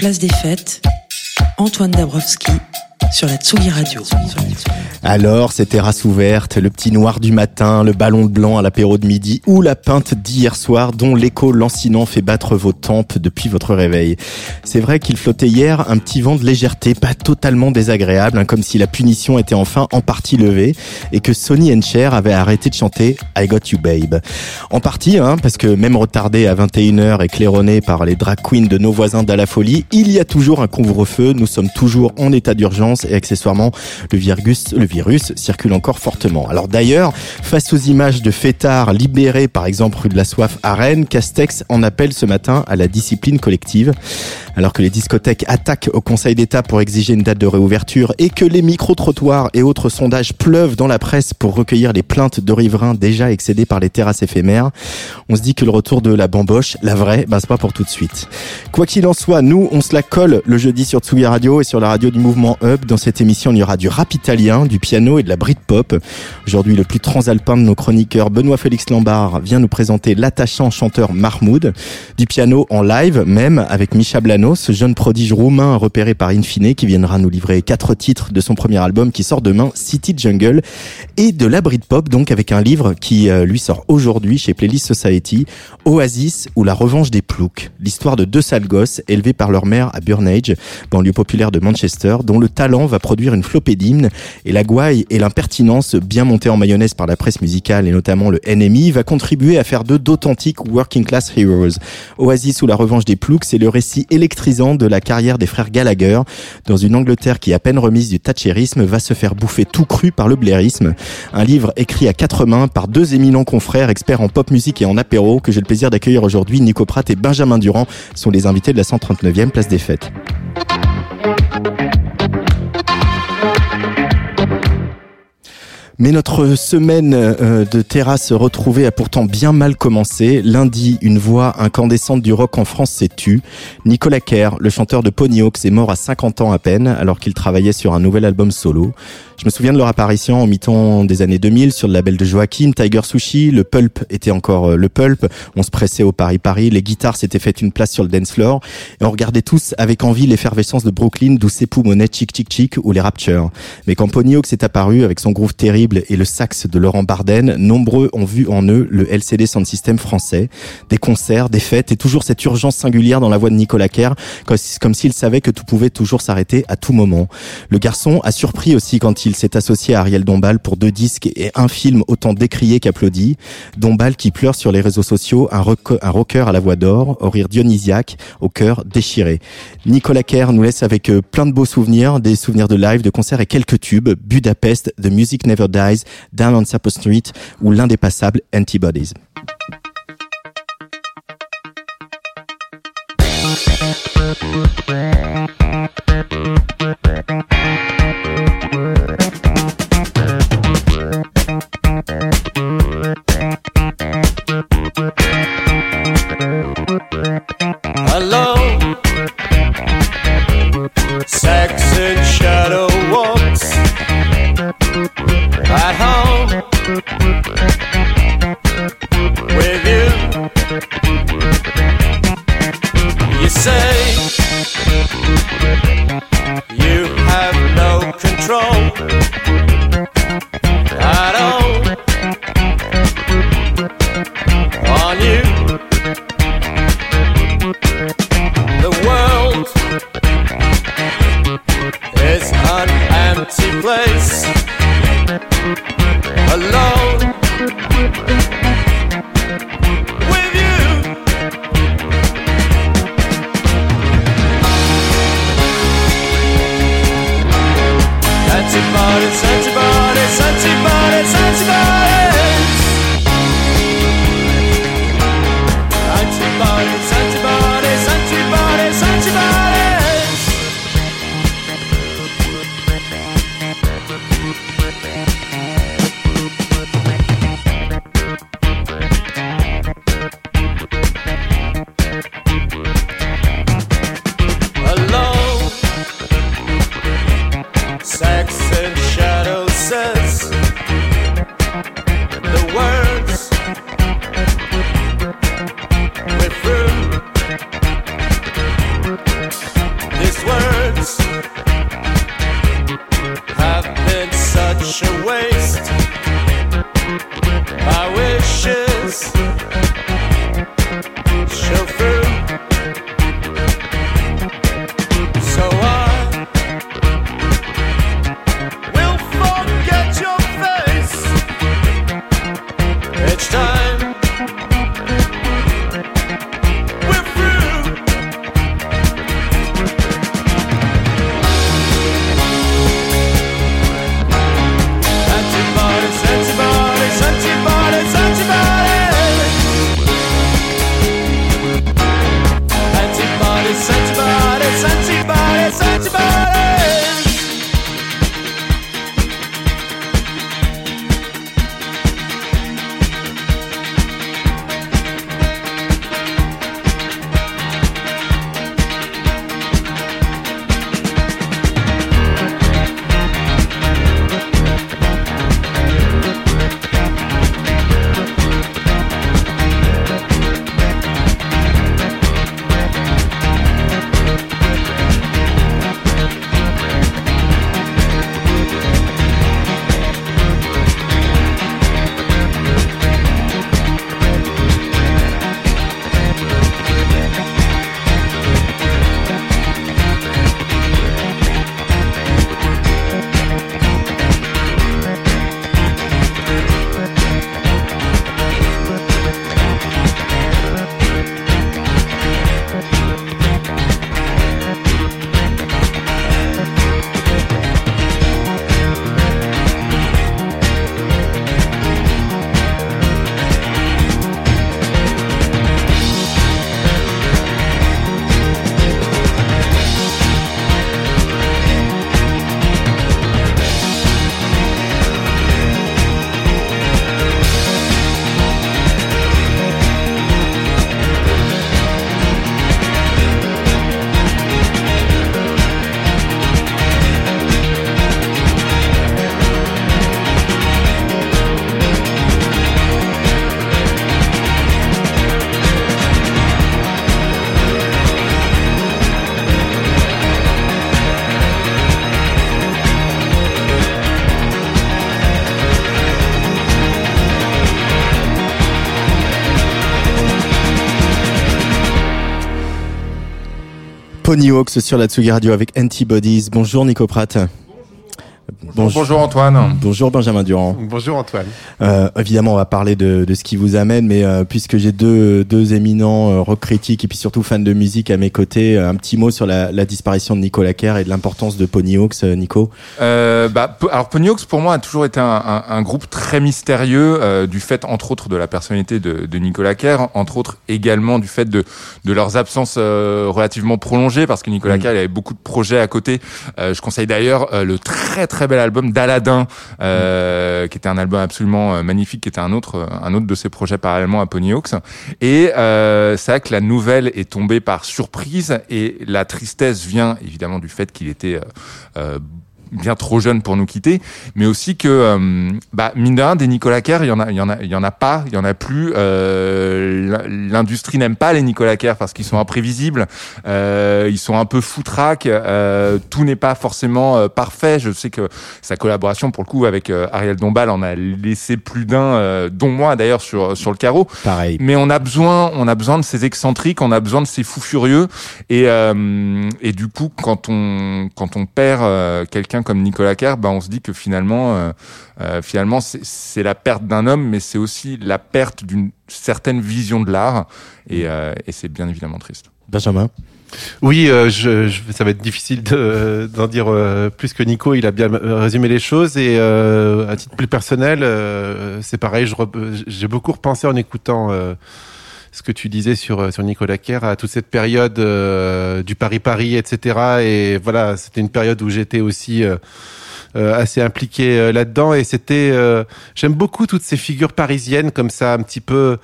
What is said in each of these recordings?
Place des fêtes, Antoine Dabrowski sur la Tsugi Radio. Alors, ces terrasses ouvertes, le petit noir du matin, le ballon de blanc à l'apéro de midi ou la pinte d'hier soir dont l'écho lancinant fait battre vos tempes depuis votre réveil. C'est vrai qu'il flottait hier un petit vent de légèreté, pas totalement désagréable, hein, comme si la punition était enfin en partie levée et que Sonny and Cher avait arrêté de chanter I Got You Babe. En partie, hein, parce que même retardé à 21h et claironné par les drag queens de nos voisins d'À la Folie, il y a toujours un couvre-feu, sommes toujours en état d'urgence et accessoirement le virus, le virus circule encore fortement. Alors d'ailleurs, face aux images de fêtards libérés par exemple rue de la Soif à Rennes, Castex en appelle ce matin à la discipline collective. Alors que les discothèques attaquent au Conseil d'État pour exiger une date de réouverture et que les micro-trottoirs et autres sondages pleuvent dans la presse pour recueillir les plaintes de riverains déjà excédés par les terrasses éphémères, on se dit que le retour de la bamboche, la vraie, bah c'est pas pour tout de suite. Quoi qu'il en soit, nous, on se la colle le jeudi sur Tsugi Radio et sur la radio du mouvement Hub. Dans cette émission, il y aura du rap italien, du piano et de la Britpop. Aujourd'hui, le plus transalpin de nos chroniqueurs, Benoît Félix Lambard, vient nous présenter l'attachant chanteur Mahmoud. Du piano en live, même, avec Misha Ce jeune prodige roumain repéré par Infine, qui viendra nous livrer quatre titres de son premier album qui sort demain, City Jungle. Et de la Britpop, donc, avec un livre qui, euh, lui, sort aujourd'hui chez Playlist Society, Oasis ou la revanche des ploucs. L'histoire de deux sales gosses élevés par leur mère à Burnage, banlieue populaire de Manchester, dont le talent va produire une flopée d'hymnes et la gouaille et l'impertinence bien montée en mayonnaise par la presse musicale et notamment le NMI va contribuer à faire d'eux d'authentiques working class heroes. Oasis ou la revanche des ploucs, c'est le récit électrisant de la carrière des frères Gallagher dans une Angleterre qui à peine remise du thatcherisme va se faire bouffer tout cru par le blairisme. Un livre écrit à quatre mains par deux éminents confrères experts en pop musique et en apéro que j'ai le plaisir d'accueillir aujourd'hui. Nico Pratt et Benjamin Durand sont les invités de la 139e place des fêtes. Mais notre semaine euh, de terrasse retrouvée a pourtant bien mal commencé. Lundi, une voix incandescente du rock en France s'est tue. Nicolas Kerr, le chanteur de Ponyhawks, est mort à 50 ans à peine alors qu'il travaillait sur un nouvel album solo. Je me souviens de leur apparition en mi-temps des années 2000 sur le label de Joaquin, Tiger Sushi, le pulp était encore euh, le pulp, on se pressait au Paris-Paris, les guitares s'étaient fait une place sur le dance floor, et on regardait tous avec envie l'effervescence de Brooklyn, d'où s'époumonaient Chick Chick Chick ou les Rapture. Mais quand Ponyhawk s'est apparu avec son groove terrible et le sax de Laurent Barden, nombreux ont vu en eux le LCD Sound System français. Des concerts, des fêtes et toujours cette urgence singulière dans la voix de Nicolas Kerr, comme s'il savait que tout pouvait toujours s'arrêter à tout moment. Le garçon a surpris aussi quand il s'est associé à Ariel Dombal pour deux disques et un film autant décrié qu'applaudi. Dombal qui pleure sur les réseaux sociaux, un, rocker à la voix d'or, au rire dionysiaque, au cœur déchiré. Nicolas Kerr nous laisse avec euh, plein de beaux souvenirs, des souvenirs de live, de concerts et quelques tubes. Budapest, The Music Never Dies, Down on Sapo Street ou l'indépassable Antibodies. Ponyhawks sur la Tsugi Radio avec Antibodies. Bonjour Nico Pratt. Bonjour, bonjour Antoine. Bonjour Benjamin Durand. Bonjour Antoine. Euh, évidemment, on va parler de, de ce qui vous amène, mais euh, puisque j'ai deux, deux éminents euh, rock critiques et puis surtout fans de musique à mes côtés, un petit mot sur la, la disparition de Nicolas Kerr et de l'importance de Ponyhawks, euh, Nico. Euh, bah, alors Ponyhawks pour moi a toujours été un, un- un groupe très mystérieux euh, du fait entre autres de la personnalité de, de Nicolas Kerr, entre autres également du fait de, de leurs absences euh, relativement prolongées parce que Nicolas Mm. Kerr il avait beaucoup de projets à côté. Euh, je conseille d'ailleurs euh, le très très bel album d'Aladin euh, qui était un album absolument euh, magnifique, qui était un autre euh, un autre de ses projets parallèlement à Ponyhawks. Et euh, c'est vrai que la nouvelle est tombée par surprise et la tristesse vient évidemment du fait qu'il était euh, euh, bien trop jeune pour nous quitter, mais aussi que euh, bah, mine de rien, des Nicolas Kerr, il y en a, il y en a, il y en a pas, il y en a plus. Euh, L'industrie n'aime pas les Nicolas Kerr parce qu'ils sont imprévisibles, euh, ils sont un peu foutraques, euh, tout n'est pas forcément euh, parfait. Je sais que sa collaboration pour le coup avec Ariel Dombal en a laissé plus d'un, euh, dont moi d'ailleurs sur sur le carreau. Pareil. Mais on a besoin, on a besoin de ces excentriques, on a besoin de ces fous furieux, et euh, et du coup, quand on quand on perd euh, quelqu'un comme Nicolas Kerr, bah on se dit que finalement, euh, euh, finalement, c'est- la perte d'un homme, mais c'est aussi la perte d'une certaine vision de l'art, et, euh, et c'est bien évidemment triste. Benjamin. Oui, euh, je, je- ça va être difficile de- d'en dire euh, plus que Nico. Il a bien résumé les choses et euh, à titre plus personnel, euh, c'est pareil. J'ai beaucoup repensé en écoutant euh, ce que tu disais sur euh, sur Nicolas Kerr à toute cette période euh, du Paris Paris, etc. Et voilà, c'était une période où j'étais aussi euh, euh, assez impliqué là-dedans. Et c'était j'aime beaucoup toutes ces figures parisiennes comme ça un petit peu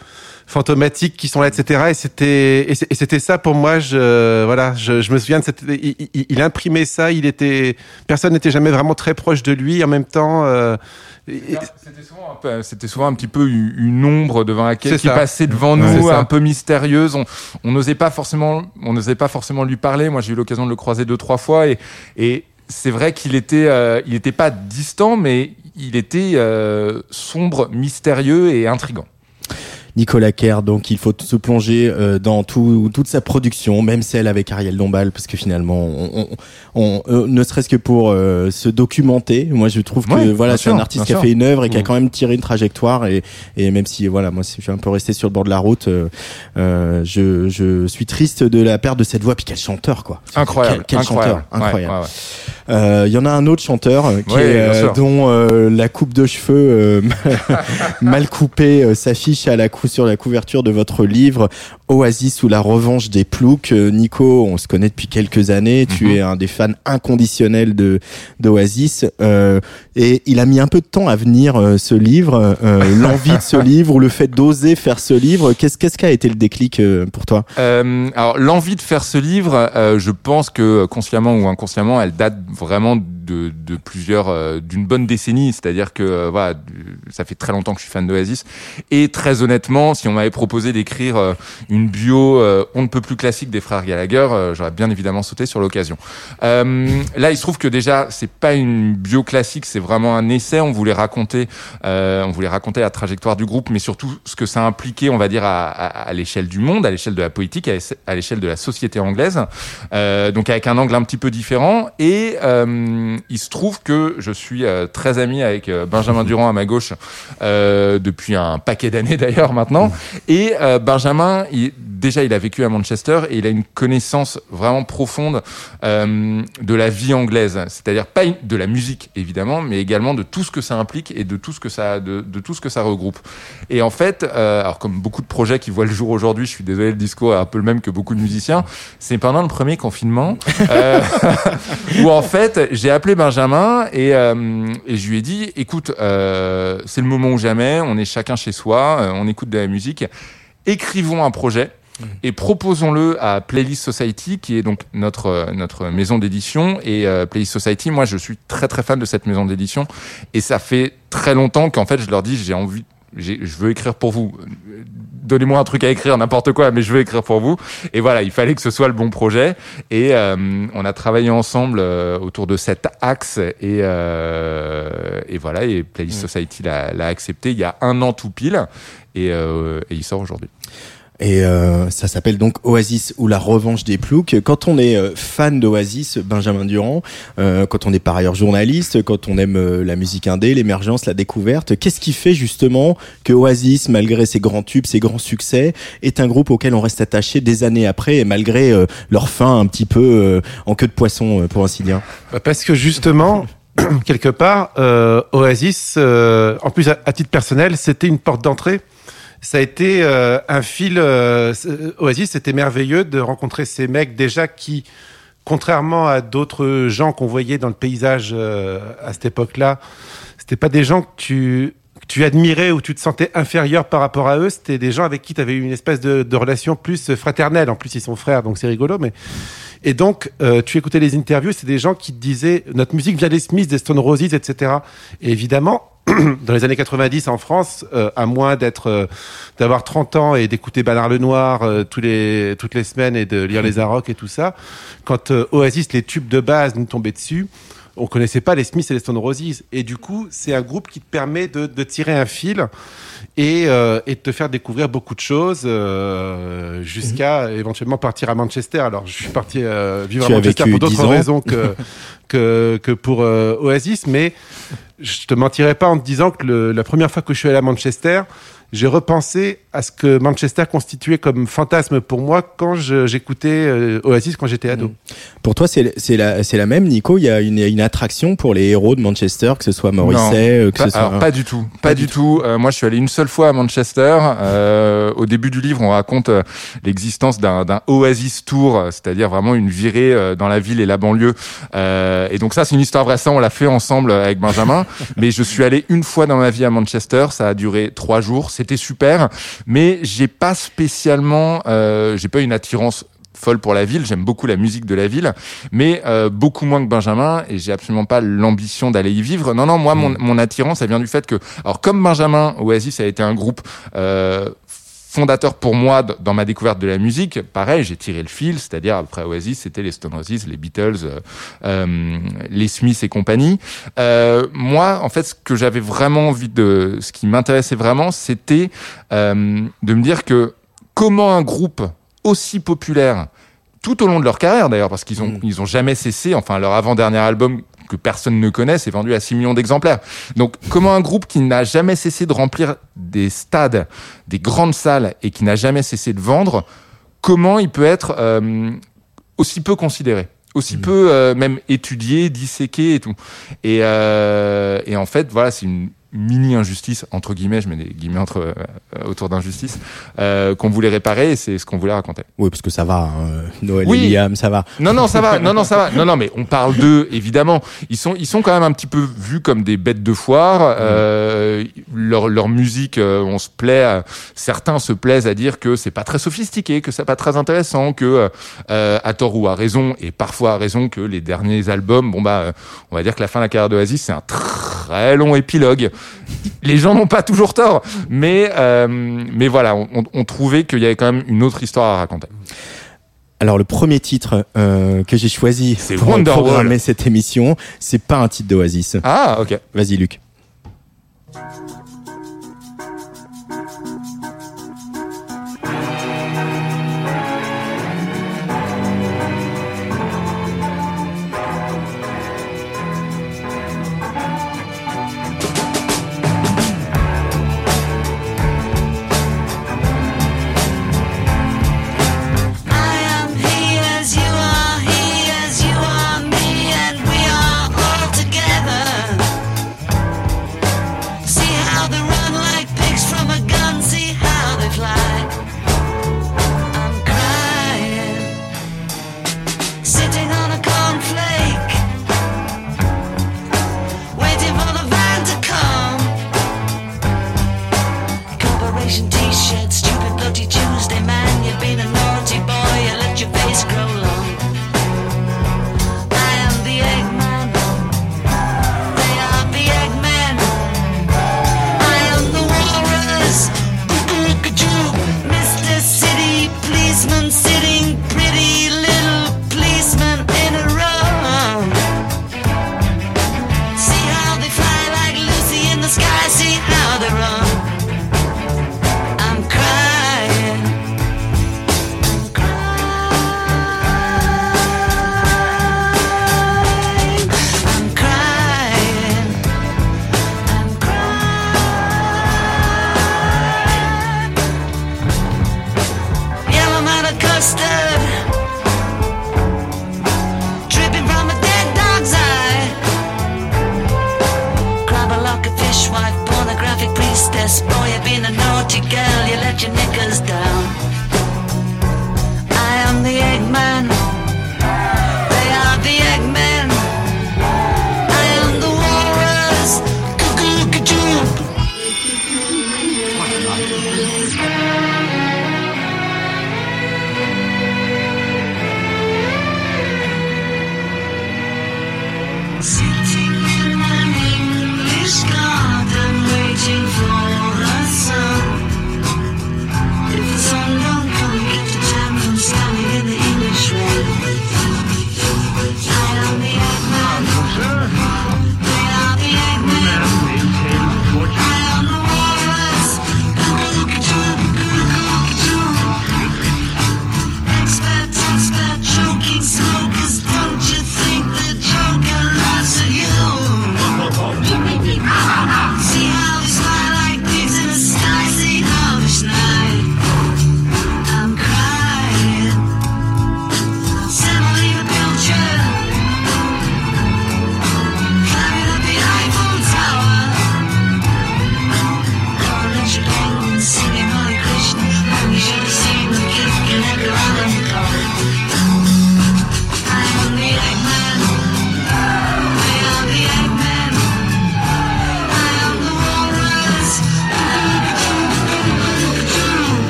fantomatiques qui sont là etc et c'était et c'était ça pour moi je voilà je, je me souviens de cette il, il- il imprimait ça il était personne n'était jamais vraiment très proche de lui. En même temps C'était souvent, un peu- c'était souvent un petit peu une ombre devant laquelle qui ça. passait devant Ouais, nous, un peu mystérieuse. On on n'osait pas forcément, on n'osait pas forcément lui parler. Moi, j'ai eu l'occasion de le croiser deux trois fois et et c'est vrai qu'il était, euh, il était pas distant, mais il était euh, sombre, mystérieux et intrigant. Nicolas Kerr, donc il faut se plonger euh, dans tout, toute sa production, même celle avec Ariel Dombal, parce que finalement, on, on, on- euh, ne serait-ce que pour euh, se documenter, moi je trouve que Ouais, voilà, c'est un artiste qui a sûr. fait une œuvre et qui a Mm. quand même tiré une trajectoire, et, et même si voilà, moi je suis un peu resté sur le bord de la route, euh, euh, je, je suis triste de la perte de cette voix, puis quel chanteur quoi, Incroyable, quel, quel incroyable, chanteur, incroyable. Ouais, ouais, ouais. Il y en a un autre chanteur euh, qui Oui, est, euh, dont euh, la coupe de cheveux euh, mal coupée euh, s'affiche à la cou sur la couverture de votre livre Oasis ou la revanche des ploucs. Euh, Nico, on se connaît depuis quelques années. Tu Mhm. es un des fans inconditionnels de d'Oasis euh, et il a mis un peu de temps à venir euh, ce livre, euh, l'envie de ce livre ou le fait d'oser faire ce livre. Qu'est-ce qu'est-ce qui a été le déclic euh, pour toi? Euh, alors l'envie de faire ce livre, euh, je pense que consciemment ou inconsciemment, elle date vraiment de, de plusieurs, euh, d'une bonne décennie. C'est-à-dire que euh, voilà, ça fait très longtemps que je suis fan d'Oasis. Et très honnêtement, si on m'avait proposé d'écrire euh, une bio euh, on ne peut plus classique des frères Gallagher, euh, j'aurais bien évidemment sauté sur l'occasion. Là, il se trouve que déjà, c'est pas une bio classique, c'est vraiment un essai. On voulait raconter, on voulait raconter la trajectoire du groupe, mais surtout ce que ça impliquait, on va dire, à, à, à l'échelle du monde, à l'échelle de la politique, à l'éche- à l'échelle de la société anglaise. Donc avec un angle un petit peu différent. Et euh, il se trouve que je suis euh, très ami avec euh, Benjamin Durand à ma gauche euh, depuis un paquet d'années d'ailleurs maintenant. Et euh, Benjamin, il, déjà, il a vécu à Manchester et il a une connaissance vraiment profonde euh, de la vie anglaise. C'est-à-dire pas de la musique évidemment, mais également de tout ce que ça implique et de tout ce que ça, de, de tout ce que ça regroupe. Et en fait, euh, alors comme beaucoup de projets qui voient le jour aujourd'hui, je suis désolé, le discours est un peu le même que beaucoup de musiciens. C'est pendant le premier confinement euh, où en fait j'ai appelé Benjamin et, euh, et je lui ai dit, écoute, euh, c'est le moment ou jamais, on est chacun chez soi, euh, on écoute de la musique, écrivons un projet. Et proposons-le à Playlist Society, qui est donc notre notre maison d'édition. Et euh, Playlist Society, moi, je suis très très fan de cette maison d'édition. Et ça fait très longtemps qu'en fait, je leur dis, j'ai envie, je veux écrire pour vous. Donnez-moi un truc à écrire, n'importe quoi, mais je veux écrire pour vous. Et voilà, il fallait que ce soit le bon projet. Et euh, on a travaillé ensemble euh, autour de cet axe. Et, euh, et voilà, et Playlist Society l'a, l'a accepté il y a un an tout pile. Et, euh, et il sort aujourd'hui. Et euh, ça s'appelle donc Oasis ou la revanche des ploucs. Quand on est euh, fan d'Oasis, Benjamin Durand, euh, quand on est par ailleurs journaliste, quand on aime euh, la musique indé, l'émergence, la découverte, qu'est-ce qui fait justement que Oasis, malgré ses grands tubes, ses grands succès, est un groupe auquel on reste attaché des années après et malgré euh, leur fin un petit peu en queue de poisson, pour ainsi dire? Bah, Parce que justement, quelque part, Oasis, en plus à titre personnel, c'était une porte d'entrée. Ça a été euh, un fil. euh, Oasis, c'était merveilleux de rencontrer ces mecs déjà qui, contrairement à d'autres gens qu'on voyait dans le paysage euh, à cette époque-là, c'était pas des gens que tu que tu admirais ou tu te sentais inférieur par rapport à eux, c'était des gens avec qui tu avais eu une espèce de, de relation plus fraternelle. En plus, ils sont frères, donc c'est rigolo. Mais et donc, euh, tu écoutais les interviews, c'est des gens qui te disaient notre musique vient des Smiths, des Stone Roses, etc. Et évidemment, dans les années 90 en France, euh, à moins d'être, euh, d'avoir 30 ans et d'écouter Bernard Lenoir euh, tous les, toutes les semaines et de lire les Arocs et tout ça, quand euh, Oasis, les tubes de base nous tombaient dessus, on connaissait pas les Smiths et les Stone Roses. Et du coup, c'est un groupe qui te permet de, de tirer un fil et, euh, et de te faire découvrir beaucoup de choses euh, jusqu'à éventuellement partir à Manchester. Alors, je suis parti euh, vivre Tu à Manchester pour 10 d'autres raisons que, que, que pour euh, Oasis, mais je te mentirais pas en te disant que le- la première fois que je suis allé à Manchester, j'ai repensé à ce que Manchester constituait comme fantasme pour moi quand je- j'écoutais euh, Oasis quand j'étais ado. Pour toi, c'est c'est la, c'est la même, Nico? Il y a une, une attraction pour les héros de Manchester, que ce soit Morrissey, euh, que Pas, ce soit... alors, pas du tout, pas, du tout. Euh, moi, je suis allé une seule fois à Manchester. Euh, au début du livre, on raconte euh, l'existence d'un d'un Oasis Tour, c'est-à-dire vraiment une virée euh, dans la ville et la banlieue. Euh, et donc ça, c'est une histoire vraie. Ça, on l'a fait ensemble avec Benjamin. mais je suis allé une fois dans ma vie à Manchester. Ça a duré trois jours. C'était super, mais j'ai pas spécialement, euh, j'ai pas une attirance folle pour la ville, j'aime beaucoup la musique de la ville, mais euh, beaucoup moins que Benjamin, et j'ai absolument pas l'ambition d'aller y vivre. Non, non, moi, mon, mon attirance, ça vient du fait que, alors comme Benjamin, Oasis a été un groupe euh, fondateur pour moi dans ma découverte de la musique, pareil, j'ai tiré le fil, c'est-à-dire après Oasis, c'était les Stone Roses, les Beatles, euh, euh, les Smiths et compagnie. Euh, moi, en fait, ce que j'avais vraiment envie de, ce qui m'intéressait vraiment, c'était euh, de me dire que comment un groupe aussi populaire tout au long de leur carrière d'ailleurs parce qu'ils ont Mm. ils ont jamais cessé enfin leur avant-dernier album que personne ne connaît s'est vendu à 6 millions d'exemplaires. Donc comment un groupe qui n'a jamais cessé de remplir des stades, des grandes salles et qui n'a jamais cessé de vendre, comment il peut être euh, aussi peu considéré aussi peu euh, même étudié, disséqué et tout? Et, euh, et en fait, voilà, c'est une mini injustice entre guillemets, je mets des guillemets entre euh, autour d'injustice euh, qu'on voulait réparer et c'est ce qu'on voulait raconter. Oui, parce que ça va, hein, Noël Oui. et Liam, ça va. Non, non, ça va. Non, non, ça va. Non, non, mais on parle d'eux, évidemment. Ils sont, ils sont quand même un petit peu vus comme des bêtes de foire. Euh, leur, leur musique, euh, on se plaît. à- certains se plaisent à dire que c'est pas très sophistiqué, que c'est pas très intéressant, que euh, à tort ou à raison, et parfois à raison, que les derniers albums, bon bah, euh, on va dire que la fin de la carrière d'Oasis, c'est un très long épilogue. Les gens n'ont pas toujours tort, mais euh, mais voilà, on, on- trouvait qu'il y avait quand même une autre histoire à raconter. Alors le premier titre euh, que j'ai choisi C'est pour Wonderwall. programmer cette émission, c'est pas un titre d'Oasis. Ah, ok. Vas-y Luc.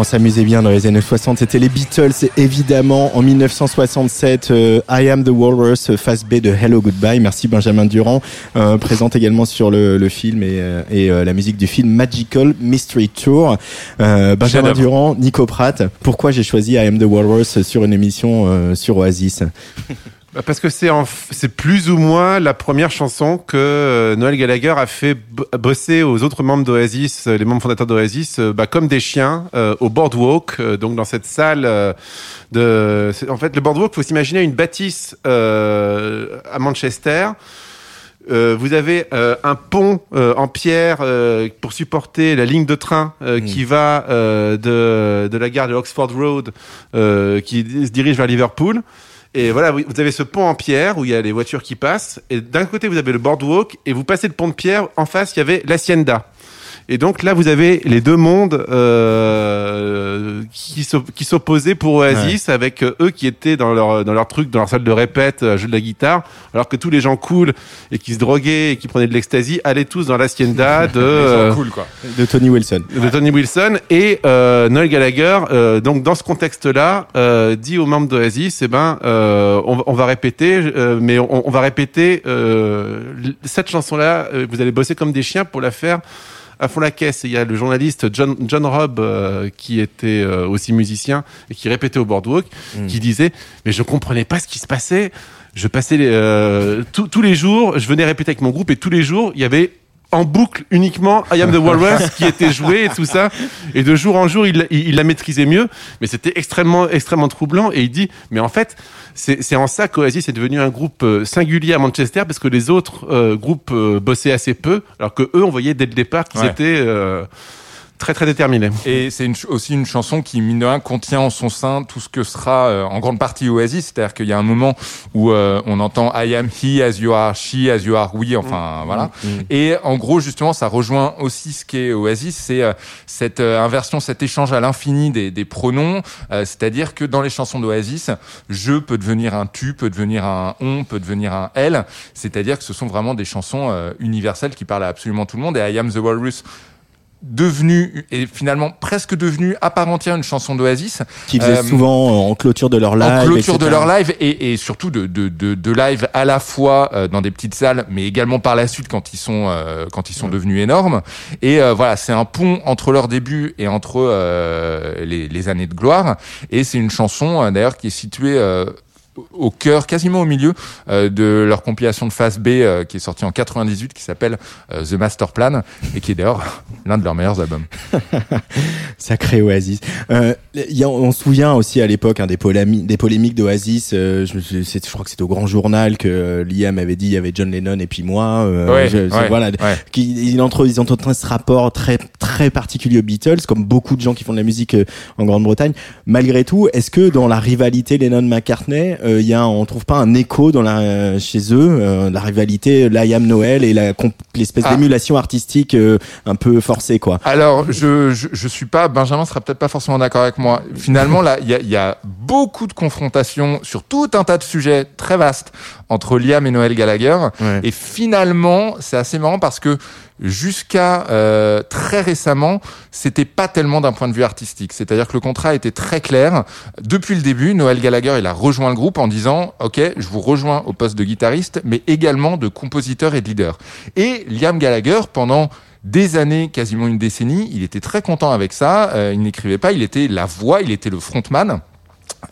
On s'amusait bien dans les années 60. C'était les Beatles, évidemment. En 1967, euh, I Am the Walrus, euh, face B de Hello Goodbye. Merci Benjamin Durand. Euh, présente également sur le, le film et, euh, et euh, la musique du film Magical Mystery Tour. Euh, Benjamin. Durand, Nico Pratt. Pourquoi j'ai choisi I Am the Walrus sur une émission euh, sur Oasis? Parce que c'est plus ou moins la première chanson que euh, Noël Gallagher a fait bosser aux autres membres d'Oasis, euh, les membres fondateurs d'Oasis, euh, bah, comme des chiens euh, au boardwalk, euh, donc dans cette salle euh, de. En fait, le boardwalk, faut s'imaginer une bâtisse à Manchester. Euh, vous avez euh, un pont euh, en pierre pour supporter la ligne de train euh, qui va de, de la gare de Oxford Road qui se dirige vers Liverpool. Et voilà, vous avez ce pont en pierre où il y a les voitures qui passent. Et d'un côté, vous avez le boardwalk et vous passez le pont de pierre. En face, il y avait l'hacienda. Et donc là, vous avez les deux mondes euh, qui s'op- qui s'opposaient pour Oasis, avec euh, eux qui étaient dans leur dans leur truc, dans leur salle de répète, à jouer de la guitare, alors que tous les gens cool et qui se droguaient et qui prenaient de l'ecstasy allaient tous dans l'hacienda de euh, cool quoi. de Tony Wilson. de Tony Wilson et euh, Noel Gallagher. euh, donc dans ce contexte-là, euh, dit aux membres d'Oasis, eh ben, euh, on, va- on va répéter, euh, mais on, on va répéter euh, cette chanson-là. euh, vous allez bosser comme des chiens pour la faire à fond la caisse. Et il y a le journaliste John, John Robb euh, qui était euh, aussi musicien et qui répétait au boardwalk, qui disait mais je comprenais pas ce qui se passait. Je passais les, euh, tous- tous les jours, je venais répéter avec mon groupe et tous les jours il y avait en boucle uniquement I Am the Walrus qui était joué et tout ça. Et de jour en jour, il, il, il la maîtrisait mieux. Mais c'était extrêmement, extrêmement troublant. Et il dit, mais en fait, c'est en ça qu'Oasis est devenu un groupe euh, singulier à Manchester parce que les autres euh, groupes euh, bossaient assez peu, alors que eux, on voyait dès le départ qu'ils Ouais. étaient euh, très très déterminés. Et c'est une aussi une chanson qui, mine de rien, contient en son sein tout ce que sera euh, en grande partie Oasis. C'est-à-dire qu'il y a un moment où euh, on entend I am he as you are, she as you are, we, enfin voilà. Et en gros, justement, ça rejoint aussi ce qu'est Oasis, c'est euh, cette euh, inversion, cet échange à l'infini des, des pronoms. Euh, C'est-à-dire que dans les chansons d'Oasis, je peut devenir un tu, peut devenir un on, peut devenir un elle. C'est-à-dire que ce sont vraiment des chansons euh, universelles qui parlent à absolument tout le monde. Et I am the walrus devenu et finalement presque devenu à part entière une chanson d'Oasis Qui faisaient Euh, souvent en clôture de leur live. en clôture de leur live et, et surtout de, de, de, de live à la fois euh, dans des petites salles, mais également par la suite quand ils sont euh, quand ils sont devenus énormes. Et euh, voilà, c'est un pont entre leur début et entre euh, les, les années de gloire. Et c'est une chanson d'ailleurs qui est située euh, au cœur, quasiment au milieu euh, de leur compilation de phase B euh, qui est sortie en 98, qui s'appelle euh, The Master Plan et qui est d'ailleurs l'un de leurs meilleurs albums. Sacré Oasis. Euh, il y a- on se souvient aussi à l'époque hein, des, polémi- des polémiques d'Oasis. Euh, je, je- je crois que c'était au Grand Journal que euh, Liam avait dit il y avait John Lennon et puis moi. Euh, Ouais, je- c'est- ouais, voilà, ouais. qui, ils, entre, ils ce rapport très très particulier aux Beatles, comme beaucoup de gens qui font de la musique euh, en Grande-Bretagne. Malgré tout, est-ce que dans la rivalité Lennon-McCartney, il y a, on trouve pas un écho dans la, euh, chez eux, euh, la rivalité Liam Noël et la l'espèce Ah. d'émulation artistique euh, un peu forcée quoi. Alors, je, je, je suis pas, Benjamin sera peut-être pas forcément d'accord avec moi. Finalement, là, il y a, y a beaucoup de confrontations sur tout un tas de sujets très vastes entre Liam et Noël Gallagher. Ouais. Et finalement, c'est assez marrant parce que jusqu'à euh, très récemment, c'était pas tellement d'un point de vue artistique. C'est-à-dire que le contrat était très clair. Depuis le début, Noël Gallagher, il a rejoint le groupe en disant, OK, je vous rejoins au poste de guitariste, mais également de compositeur et de leader. Et Liam Gallagher, pendant des années, quasiment une décennie, il était très content avec ça. Euh, il n'écrivait pas, il était la voix, il était le frontman.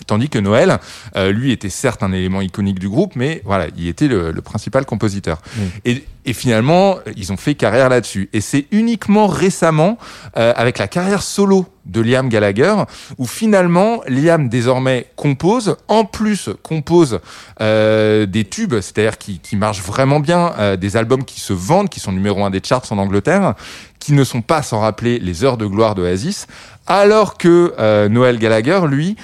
Tandis que Noël, euh, lui, était certes un élément iconique du groupe, mais voilà, il était le, le principal compositeur. Et, et finalement, ils ont fait carrière là-dessus. Et c'est uniquement récemment, euh, avec la carrière solo de Liam Gallagher, où finalement Liam désormais compose, en plus compose euh, des tubes, c'est-à-dire qui, qui marchent vraiment bien, euh, des albums qui se vendent, qui sont numéro un des charts en Angleterre, qui ne sont pas sans rappeler les heures de gloire d'Oasis, alors que euh, Noël Gallagher, lui,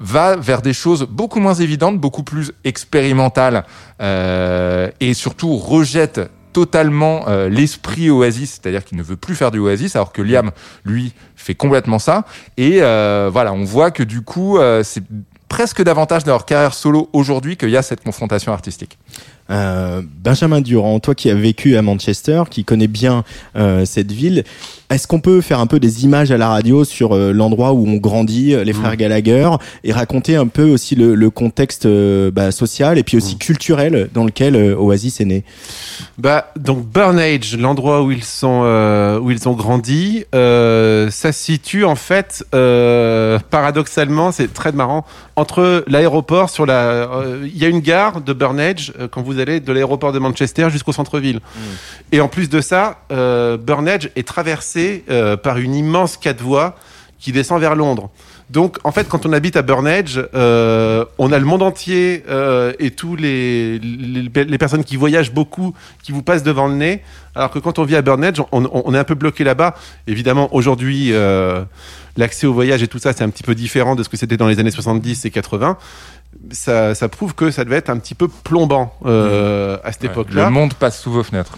va vers des choses beaucoup moins évidentes, beaucoup plus expérimentales, euh, et surtout rejette totalement euh, l'esprit Oasis, c'est-à-dire qu'il ne veut plus faire du Oasis, alors que Liam, lui, fait complètement ça. Et euh, voilà, on voit que du coup, euh, c'est presque davantage dans leur carrière solo aujourd'hui qu'il y a cette confrontation artistique. Euh, Benjamin Durand, toi qui as vécu à Manchester, qui connais bien euh, cette ville, est-ce qu'on peut faire un peu des images à la radio sur euh, l'endroit où on grandit, les frères Gallagher, et raconter un peu aussi le, le contexte bah, social et puis aussi culturel dans lequel Oasis est né? Bah donc Burnage, l'endroit où ils sont où ils ont grandi, ça se situe en fait paradoxalement, c'est très marrant entre l'aéroport sur la il y a une gare de Burnage quand vous allez de l'aéroport de Manchester jusqu'au centre-ville. Et en plus de ça, euh, Burnage est traversé euh, par une immense quatre voies qui descend vers Londres. Donc, en fait, quand on habite à Burnage, euh, on a le monde entier euh, et tous les, les, les personnes qui voyagent beaucoup qui vous passent devant le nez. Alors que quand on vit à Burnage, on, on- on est un peu bloqué là-bas. Évidemment, aujourd'hui, euh, l'accès au voyage et tout ça, c'est un petit peu différent de ce que c'était dans les années 70 et 80. Ça, ça prouve que ça devait être un petit peu plombant euh, à cette Ouais, époque-là. Le monde passe sous vos fenêtres.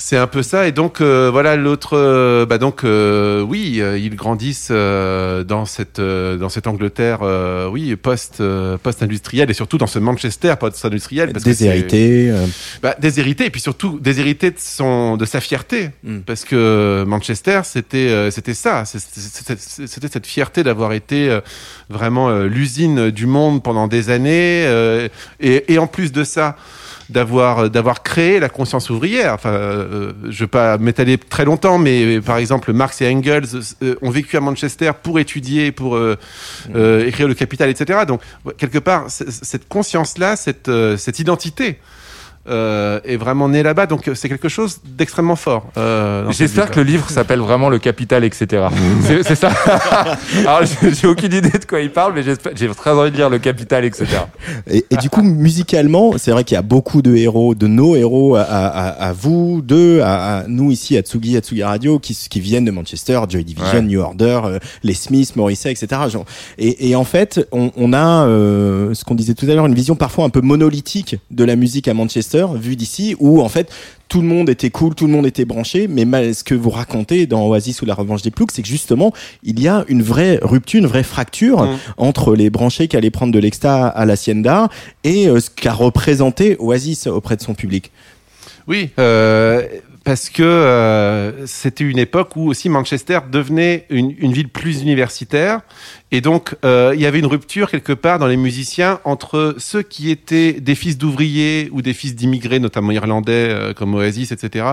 C'est un peu ça. Et donc euh, voilà l'autre. euh, bah donc euh, oui, euh, ils grandissent euh, dans cette euh, dans cette Angleterre, euh, oui post euh, post industrielle et surtout dans ce Manchester post industriel parce que c'est- Déshérité. bah, déshérité et puis surtout déshérité de son de sa fierté Mm. parce que Manchester c'était euh, c'était ça c'était cette fierté d'avoir été euh, vraiment l'usine du monde pendant des années euh, et, et en plus de ça d'avoir d'avoir créé la conscience ouvrière. Enfin euh, je vais pas m'étaler très longtemps mais par exemple Marx et Engels euh, ont vécu à Manchester pour étudier pour euh, euh, écrire le Capital etc donc quelque part cette conscience là cette euh, cette identité euh, est vraiment né là-bas, donc c'est quelque chose d'extrêmement fort. euh, J'espère que le livre s'appelle vraiment Le Capital, etc. c'est ça. Alors, j'ai aucune idée de quoi il parle, mais j'ai très envie de lire Le Capital, etc. Et, et du coup, musicalement, c'est vrai qu'il y a beaucoup de héros, de nos héros à, à, à vous deux, à, à nous ici à Tsugi, à Tsugi Radio, qui, qui viennent de Manchester, Joy Division, Ouais. New Order, euh, les Smiths, Morrissey, etc. Genre, Et, et en fait, on, on a euh, ce qu'on disait tout à l'heure, une vision parfois un peu monolithique de la musique à Manchester, vue d'ici, où en fait tout le monde était cool, tout le monde était branché, mais mal- ce que vous racontez dans Oasis ou la revanche des ploucs, c'est que justement, il y a une vraie rupture, une vraie fracture Mm. entre les branchés qui allaient prendre de l'exta à l'Hacienda et euh, ce qu'a représenté Oasis auprès de son public. Oui, euh, parce que euh, c'était une époque où aussi Manchester devenait une, une ville plus universitaire. Et donc, euh, il y avait une rupture quelque part dans les musiciens entre ceux qui étaient des fils d'ouvriers ou des fils d'immigrés, notamment irlandais euh, comme Oasis, etc.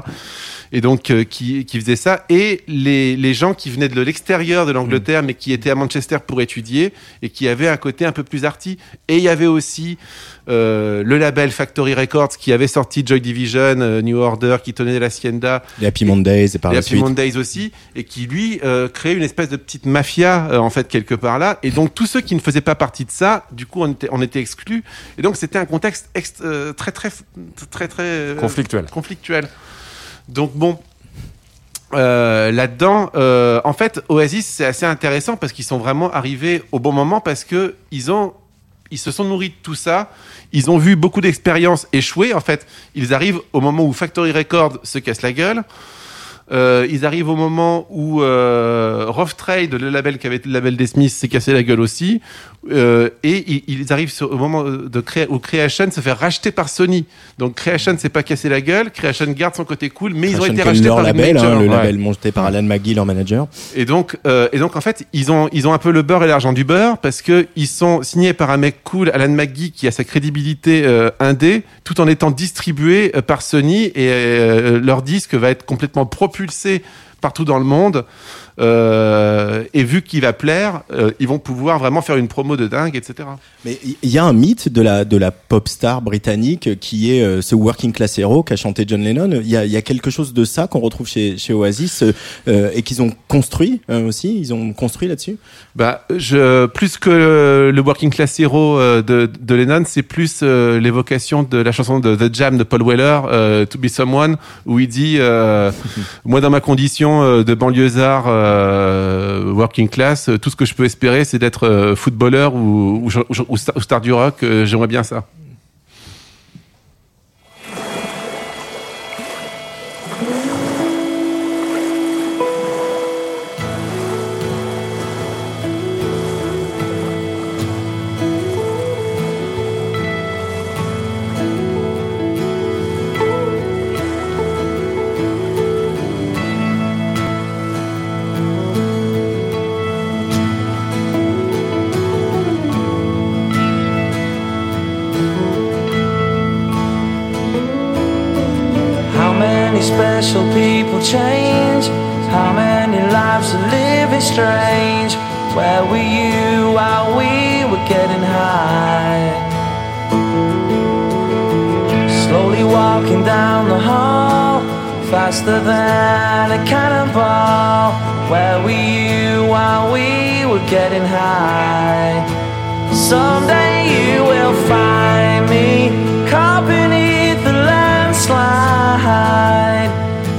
Et donc, euh, qui, qui faisaient ça, et les, les gens qui venaient de l'extérieur de l'Angleterre, mais qui étaient à Manchester pour étudier et qui avaient un côté un peu plus arty. Et il y avait aussi le label Factory Records qui avait sorti Joy Division, New Order, qui tenait l'Hacienda, Les Happy Mondays et par la Happy suite. Mondays aussi, et qui lui créait une espèce de petite mafia en fait quelque part là. Et donc tous ceux qui ne faisaient pas partie de ça, du coup on était, on était exclus. Et donc c'était un contexte ex- euh, très très très très euh, Conflictuel. conflictuel. Donc bon. euh, là-dedans, en fait, Oasis c'est assez intéressant parce qu'ils sont vraiment arrivés au bon moment parce que ils ont, ils se sont nourris de tout ça. Ils ont vu beaucoup d'expériences échouer. En fait, ils arrivent au moment où Factory Records se casse la gueule. Euh, ils arrivent au moment où euh, Rough Trade, le label qui avait été le label des Smiths, s'est cassé la gueule aussi. Euh, et ils, arrivent sur, au moment de créer, où Creation se fait racheter par Sony. Donc Creation s'est pas cassé la gueule. Creation garde son côté cool, mais ils ont été rachetés par label, hein, le ouais. label monté par Alan McGee, leur manager. Et donc, euh, et donc en fait, ils ont, ils ont un peu le beurre et l'argent du beurre parce que ils sont signés par un mec cool, Alan McGee, qui a sa crédibilité euh, indé, tout en étant distribué euh, par Sony et euh, leur disque va être complètement partout dans le monde. Euh, et vu qu'il va plaire, euh, ils vont pouvoir vraiment faire une promo de dingue, etc. Mais il y a un mythe de la de la pop star britannique qui est euh, ce working class hero qu'a chanté John Lennon. Il y a, y a quelque chose de ça qu'on retrouve chez chez Oasis et qu'ils ont construit aussi. Ils ont construit là-dessus. Bah, je, plus que le Working Class Hero de, de Lennon, c'est plus l'évocation de la chanson de The Jam de Paul Weller, To Be Someone, où il dit Moi, dans ma condition de banlieusard working class, euh, tout ce que je peux espérer, c'est d'être euh, footballeur ou star du rock. euh, J'aimerais bien ça. Change? How many lives are living strange? Where were you while we were getting high? Slowly walking down the hall, faster than a cannonball. Where were you while we were getting high? Someday you will find me caught beneath the landslide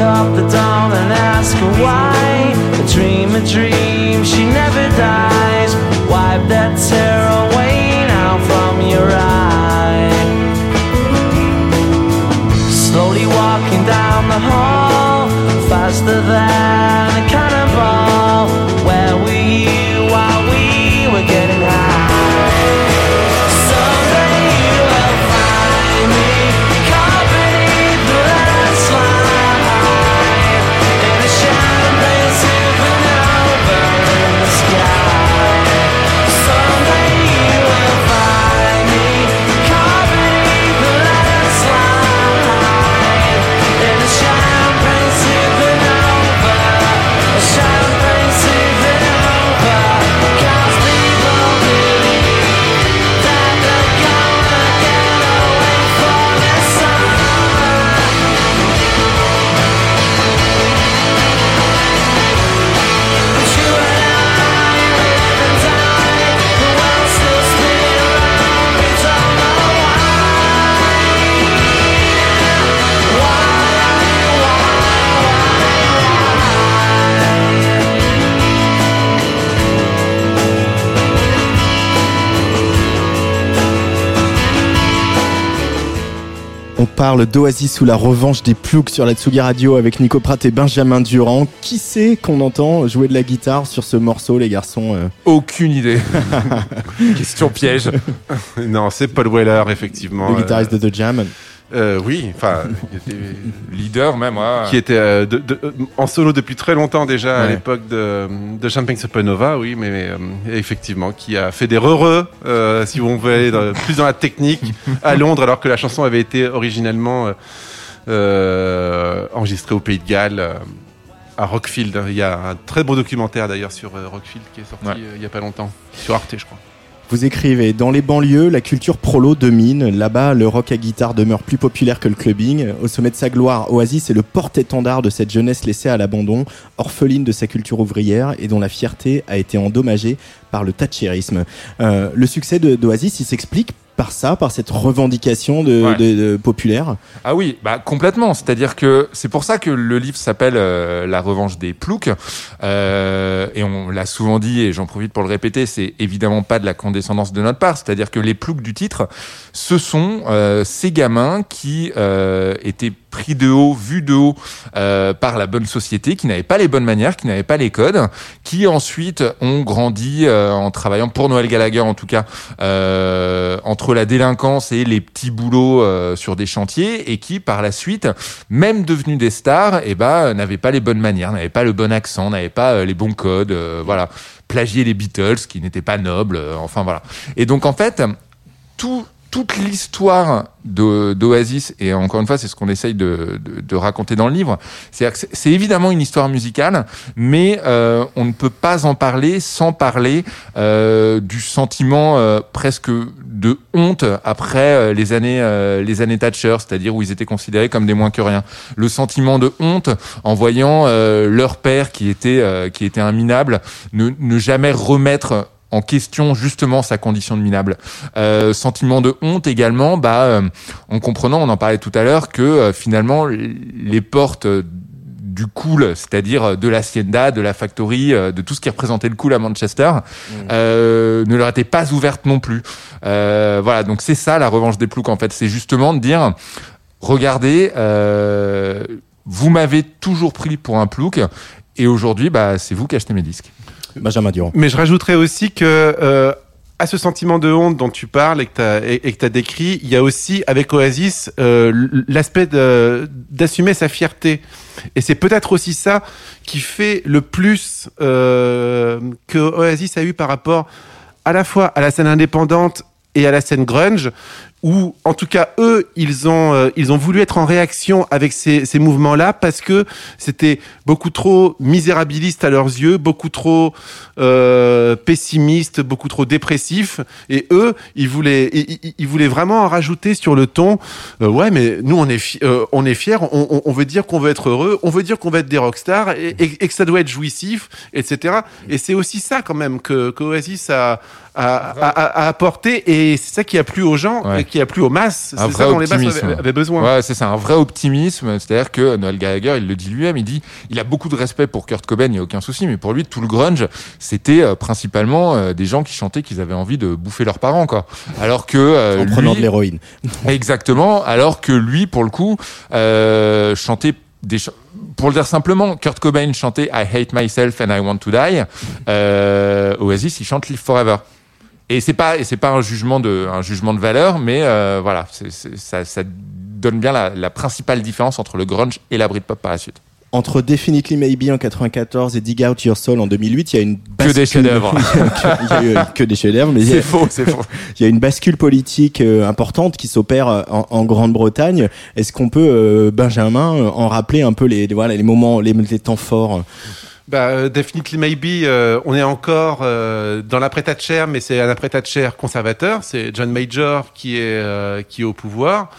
Up the dawn and ask her why. A dream, a dream, she never dies. Wipe that tear away now from your eye. Slowly walking down the hall, faster than parle d'Oasis ou la revanche des ploucs sur la Tsugi Radio avec Nico Pratt et Benjamin Durand. Qui c'est qu'on entend jouer de la guitare sur ce morceau, les garçons euh? Aucune idée. Question piège. Non, c'est Paul Weller, effectivement. Le guitariste euh, de The Jam. euh, oui, enfin, il était- Leader même, ouais. qui était euh, de- de- euh, en solo depuis très longtemps déjà à l'époque de, de Champagne Supernova, oui, mais euh, effectivement, qui a fait des re euh, si on veut aller dans- plus dans la technique, à Londres, alors que la chanson avait été originellement euh, euh, enregistrée au Pays de Galles. euh, à Rockfield, il y a un très beau documentaire d'ailleurs sur Rockfield qui est sorti Ouais. il y a pas longtemps sur Arte, je crois. Vous écrivez Dans les banlieues, la culture prolo domine. Là-bas, le rock à guitare demeure plus populaire que le clubbing. Au sommet de sa gloire, Oasis est le porte-étendard de cette jeunesse laissée à l'abandon, orpheline de sa culture ouvrière et dont la fierté a été endommagée par le thatchérisme. Euh, le succès d'Oasis, il s'explique par ça, par cette revendication de, Ouais. de- de populaire. Ah oui, bah complètement. C'est-à-dire que c'est pour ça que le livre s'appelle euh, La revanche des ploucs. Euh, et on l'a souvent dit, et j'en profite pour le répéter, c'est évidemment pas de la condescendance de notre part. C'est-à-dire que les ploucs du titre, ce sont euh, ces gamins qui euh, étaient pris de haut, vus de haut euh, par la bonne société, qui n'avaient pas les bonnes manières, qui n'avaient pas les codes, qui ensuite ont grandi euh, en travaillant pour Noël Gallagher en tout cas euh, entre la délinquance et les petits boulots euh, sur des chantiers et qui par la suite, même devenus des stars, eh ben n'avaient pas les bonnes manières, n'avaient pas le bon accent, n'avaient pas euh, les bons codes, euh, voilà, plagier les Beatles qui n'étaient pas nobles, euh, enfin voilà. Et donc en fait, tout toute l'histoire d'Oasis, et encore une fois, c'est ce qu'on essaye de, raconter dans le livre, c'est- évidemment une histoire musicale, mais euh, on ne peut pas en parler sans parler euh, du sentiment euh, presque de honte après euh, les années euh, les années Thatcher, c'est-à-dire où ils étaient considérés comme des moins que rien. Le sentiment de honte en voyant euh, leur père qui était qui était un minable ne, ne jamais remettre en question justement sa condition de minable. Euh, sentiment de honte également, bah, euh, en comprenant, on en parlait tout à l'heure, que euh, finalement les portes du cool, c'est-à-dire de l'hacienda, de la factory, euh, de tout ce qui représentait le cool à Manchester, euh, ne leur étaient pas ouvertes non plus. Euh, voilà, donc c'est ça la revanche des ploucs en fait, c'est justement de dire, regardez, euh, vous m'avez toujours pris pour un plouc, et aujourd'hui, bah, c'est vous qui achetez mes disques. Durand. Mais je rajouterais aussi que euh, à ce sentiment de honte dont tu parles et que tu as, décrit, il y a aussi avec Oasis euh, l'aspect d'assumer sa fierté. Et c'est peut-être aussi ça qui fait le plus euh, que Oasis a eu par rapport à la fois à la scène indépendante et à la scène grunge, où en tout cas eux, ils ont euh, ils ont voulu être en réaction avec ces, ces mouvements-là parce que c'était beaucoup trop misérabiliste à leurs yeux, beaucoup trop euh, pessimiste, beaucoup trop dépressif, et eux, ils voulaient ils, voulaient vraiment en rajouter sur le ton. euh, ouais, mais nous on est fi- euh, on est fiers, on, on- on veut dire qu'on veut être heureux, on veut dire qu'on veut être des rockstars et, et- et que ça doit être jouissif, etc. Et c'est aussi ça quand même que, que Oasis a a, a- a- a apporté et c'est ça qui a plu aux gens Ouais. et qui a plu aux masses. C'est ça dont les masses optimisme. avaient, avaient besoin. Ouais, c'est ça, un vrai optimisme. C'est-à-dire que Noël Gallagher, il le dit lui-même, il dit, il a beaucoup de respect pour Kurt Cobain, il n'y a aucun souci, mais pour lui, tout le grunge, c'était euh, principalement euh, des gens qui chantaient qu'ils avaient envie de bouffer leurs parents, quoi. Alors que euh, En prenant de l'héroïne. Exactement. Alors que lui, pour le coup, euh, chantait des ch- pour le dire simplement, Kurt Cobain chantait I hate myself and I want to die. Euh, Oasis, il chante Live Forever. Et c'est pas et c'est pas un jugement de un jugement de valeur, mais euh, voilà, c'est- c'est- ça, ça donne bien la, la principale différence entre le grunge et la Britpop par la suite. Entre Definitely Maybe en 94 et Dig Out Your Soul en 2008, il y a une Que des bascule- chefs-d'œuvre. il y a eu, euh, que des chefs-d'œuvre, mais C'est faux, c'est faux. il y a une bascule politique euh, importante qui s'opère euh, en, en Grande-Bretagne. Est-ce qu'on peut, euh, Benjamin, euh, en rappeler un peu les, les- voilà, les moments, les, les temps forts Bah, euh, Definitely Maybe, euh, on est encore euh, dans l'après-Thatcher, mais c'est un après-Thatcher conservateur. C'est John Major qui est, euh, qui est au pouvoir.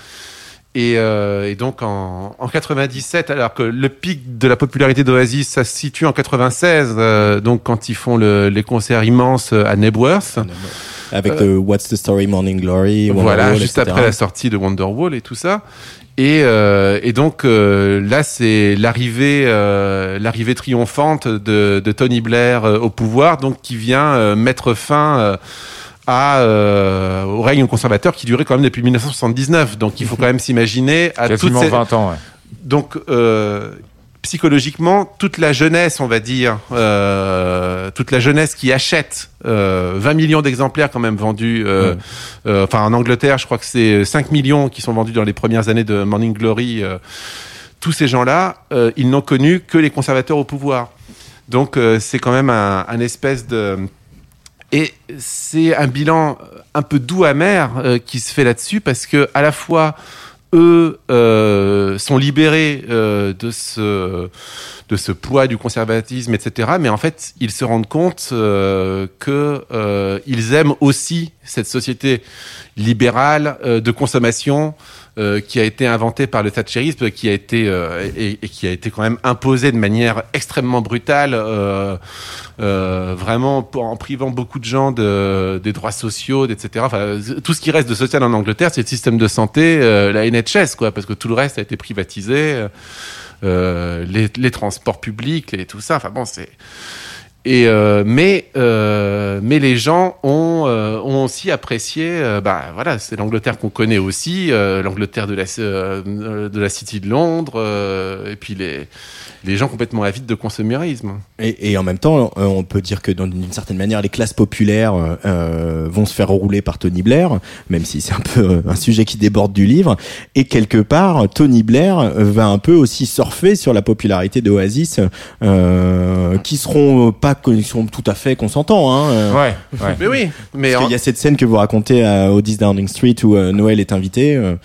Et, et donc en, en 97, alors que le pic de la popularité d'Oasis, ça se situe en 96, euh, donc quand ils font le- les concerts immenses à Nebworth. Avec le What's the Story Morning Glory Voilà, juste etc. après la sortie de Wonderwall et tout ça. Et, euh, et donc euh, là, c'est l'arrivée, euh, l'arrivée triomphante de, de Tony Blair au pouvoir, donc qui vient mettre fin à, euh, au règne conservateur qui durait quand même depuis 1979. Donc il faut quand même s'imaginer à toutes ces... 20 ans, ouais. Donc euh, psychologiquement, toute la jeunesse, on va dire, euh, toute la jeunesse qui achète euh, 20 millions d'exemplaires quand même vendus. euh, euh, enfin, en Angleterre, je crois que c'est 5 millions qui sont vendus dans les premières années de Morning Glory. euh, tous ces gens-là, euh, ils n'ont connu que les conservateurs au pouvoir. Donc euh, c'est quand même un, un espèce de et c'est un bilan un peu doux amer euh, qui se fait là-dessus parce que à la fois eux euh, sont libérés euh, de ce de ce poids du conservatisme, etc. Mais en fait, ils se rendent compte euh, que euh, ils aiment aussi cette société libérale euh, de consommation euh, qui a été inventée par le thatcherisme, qui a été euh, et, et qui a été quand même imposée de manière extrêmement brutale, euh, vraiment en privant beaucoup de gens de, des droits sociaux, etc. Enfin, tout ce qui reste de social en Angleterre, c'est le système de santé, la NHS, quoi, parce que tout le reste a été privatisé, les, les transports publics et tout ça. Enfin bon, c'est euh, mais euh, mais les gens ont euh, aussi apprécié bah voilà c'est l'Angleterre qu'on connaît aussi l'Angleterre de la City de Londres et puis les gens complètement avides de consumérisme Et, et en même temps, on peut dire que d'une certaine manière, les classes populaires vont se faire rouler par Tony Blair, même si c'est un peu un sujet qui déborde du livre. Et quelque part, Tony Blair va un peu aussi surfer sur la popularité d'Oasis, qui seront pas qui seront tout à fait consentants. Hein, euh, Ouais, ouais. mais oui mais Parce en- qu'il y a cette scène que vous racontez à, au 10 Downing Street où euh, Noël est invité. euh,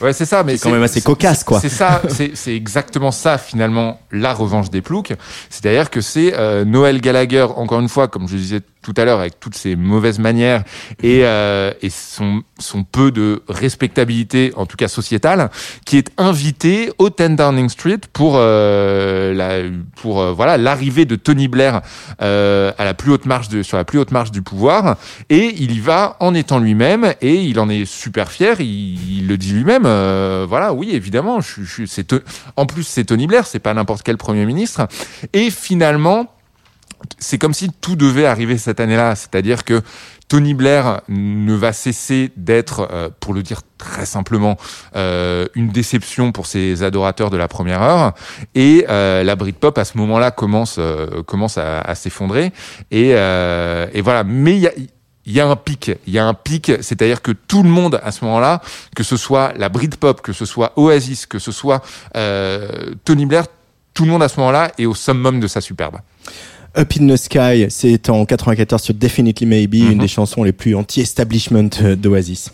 Ouais, c'est ça, mais C'est quand même assez cocasse, quoi. C'est ça, c'est c'est exactement ça finalement la revanche des ploucs. C'est-à-dire que c'est euh, Noël Gallagher, encore une fois, comme je disais tout à l'heure, avec toutes ses mauvaises manières et, euh, et son, son peu de respectabilité, en tout cas sociétale, qui est invité au 10 Downing Street pour euh, la, pour euh, voilà l'arrivée de Tony Blair euh, à la plus haute marche de, sur la plus haute marche du pouvoir et il y va en étant lui-même et il en est super fier. Il, il le dit lui-même. euh, voilà, oui, évidemment. Je, je, c'est en plus c'est Tony Blair, c'est pas n'importe quel premier ministre. Et finalement, c'est comme si tout devait arriver cette année-là. C'est-à-dire que Tony Blair ne va cesser d'être, euh, pour le dire très simplement, euh, une déception pour ses adorateurs de la première heure. Et euh, la Britpop, à ce moment-là, commence, euh, commence à, s'effondrer. Et, voilà. Mais il y a, un pic, il y a un pic, c'est-à-dire que tout le monde à ce moment-là, que ce soit la Britpop, que ce soit Oasis, que ce soit Tony Blair, tout le monde à ce moment-là est au summum de sa superbe. Up in the Sky, c'est en 94 sur Definitely Maybe, une des chansons les plus anti-establishment euh, d'Oasis.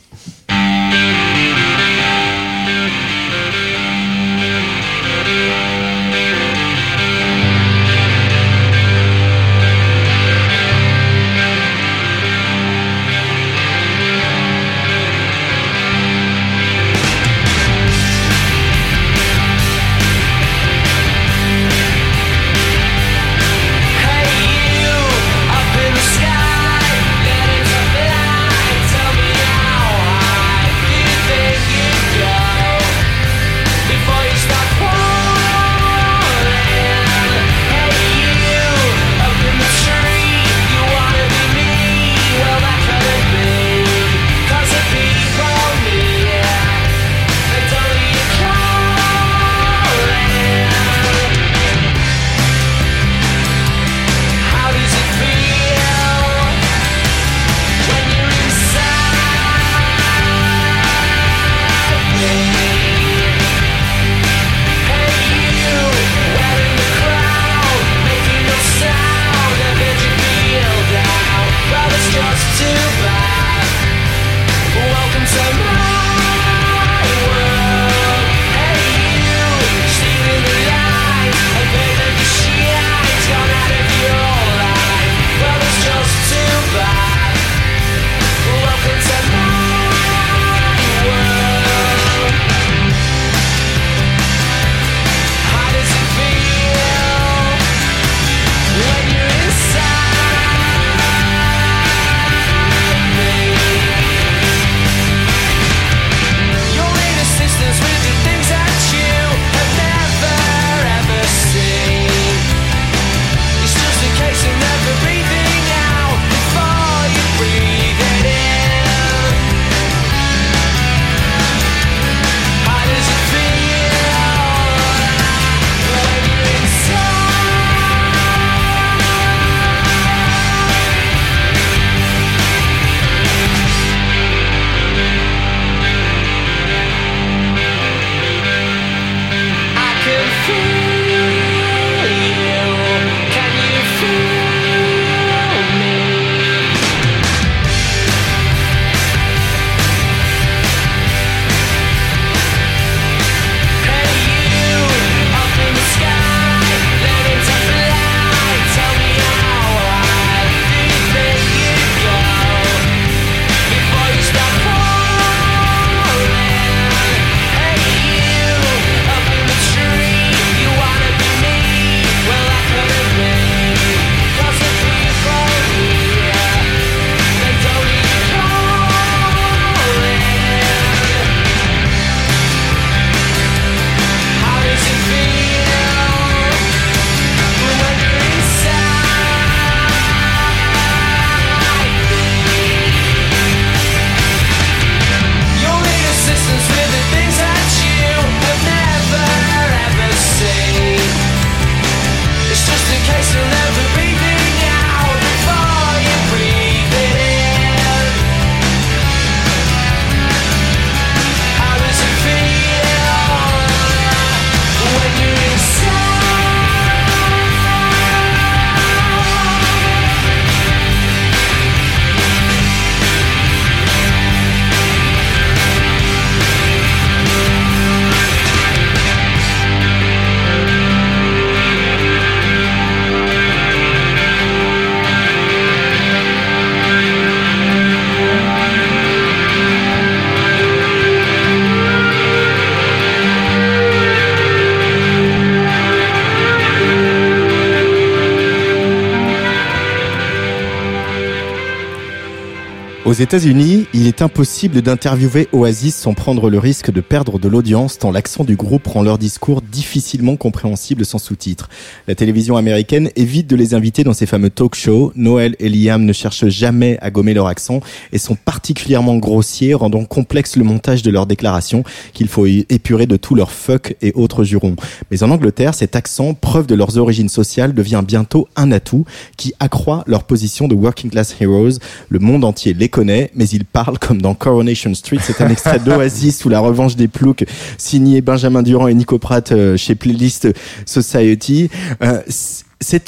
États-Unis, il est impossible d'interviewer Oasis sans prendre le risque de perdre de l'audience tant l'accent du groupe rend leur discours difficilement compréhensible sans sous-titres. La télévision américaine évite de les inviter dans ses fameux talk shows. Noël et Liam ne cherchent jamais à gommer leur accent et sont particulièrement grossiers, rendant complexe le montage de leurs déclarations qu'il faut épurer de tous leurs fuck et autres jurons. Mais en Angleterre, cet accent, preuve de leurs origines sociales, devient bientôt un atout qui accroît leur position de working class heroes. Le monde entier les connaît, mais ils parlent comme dans Coronation Street. C'est un extrait d'Oasis ou La Revanche des Ploucs, signé Benjamin Durand et Nico Pratt euh, chez Playlist Society. Euh,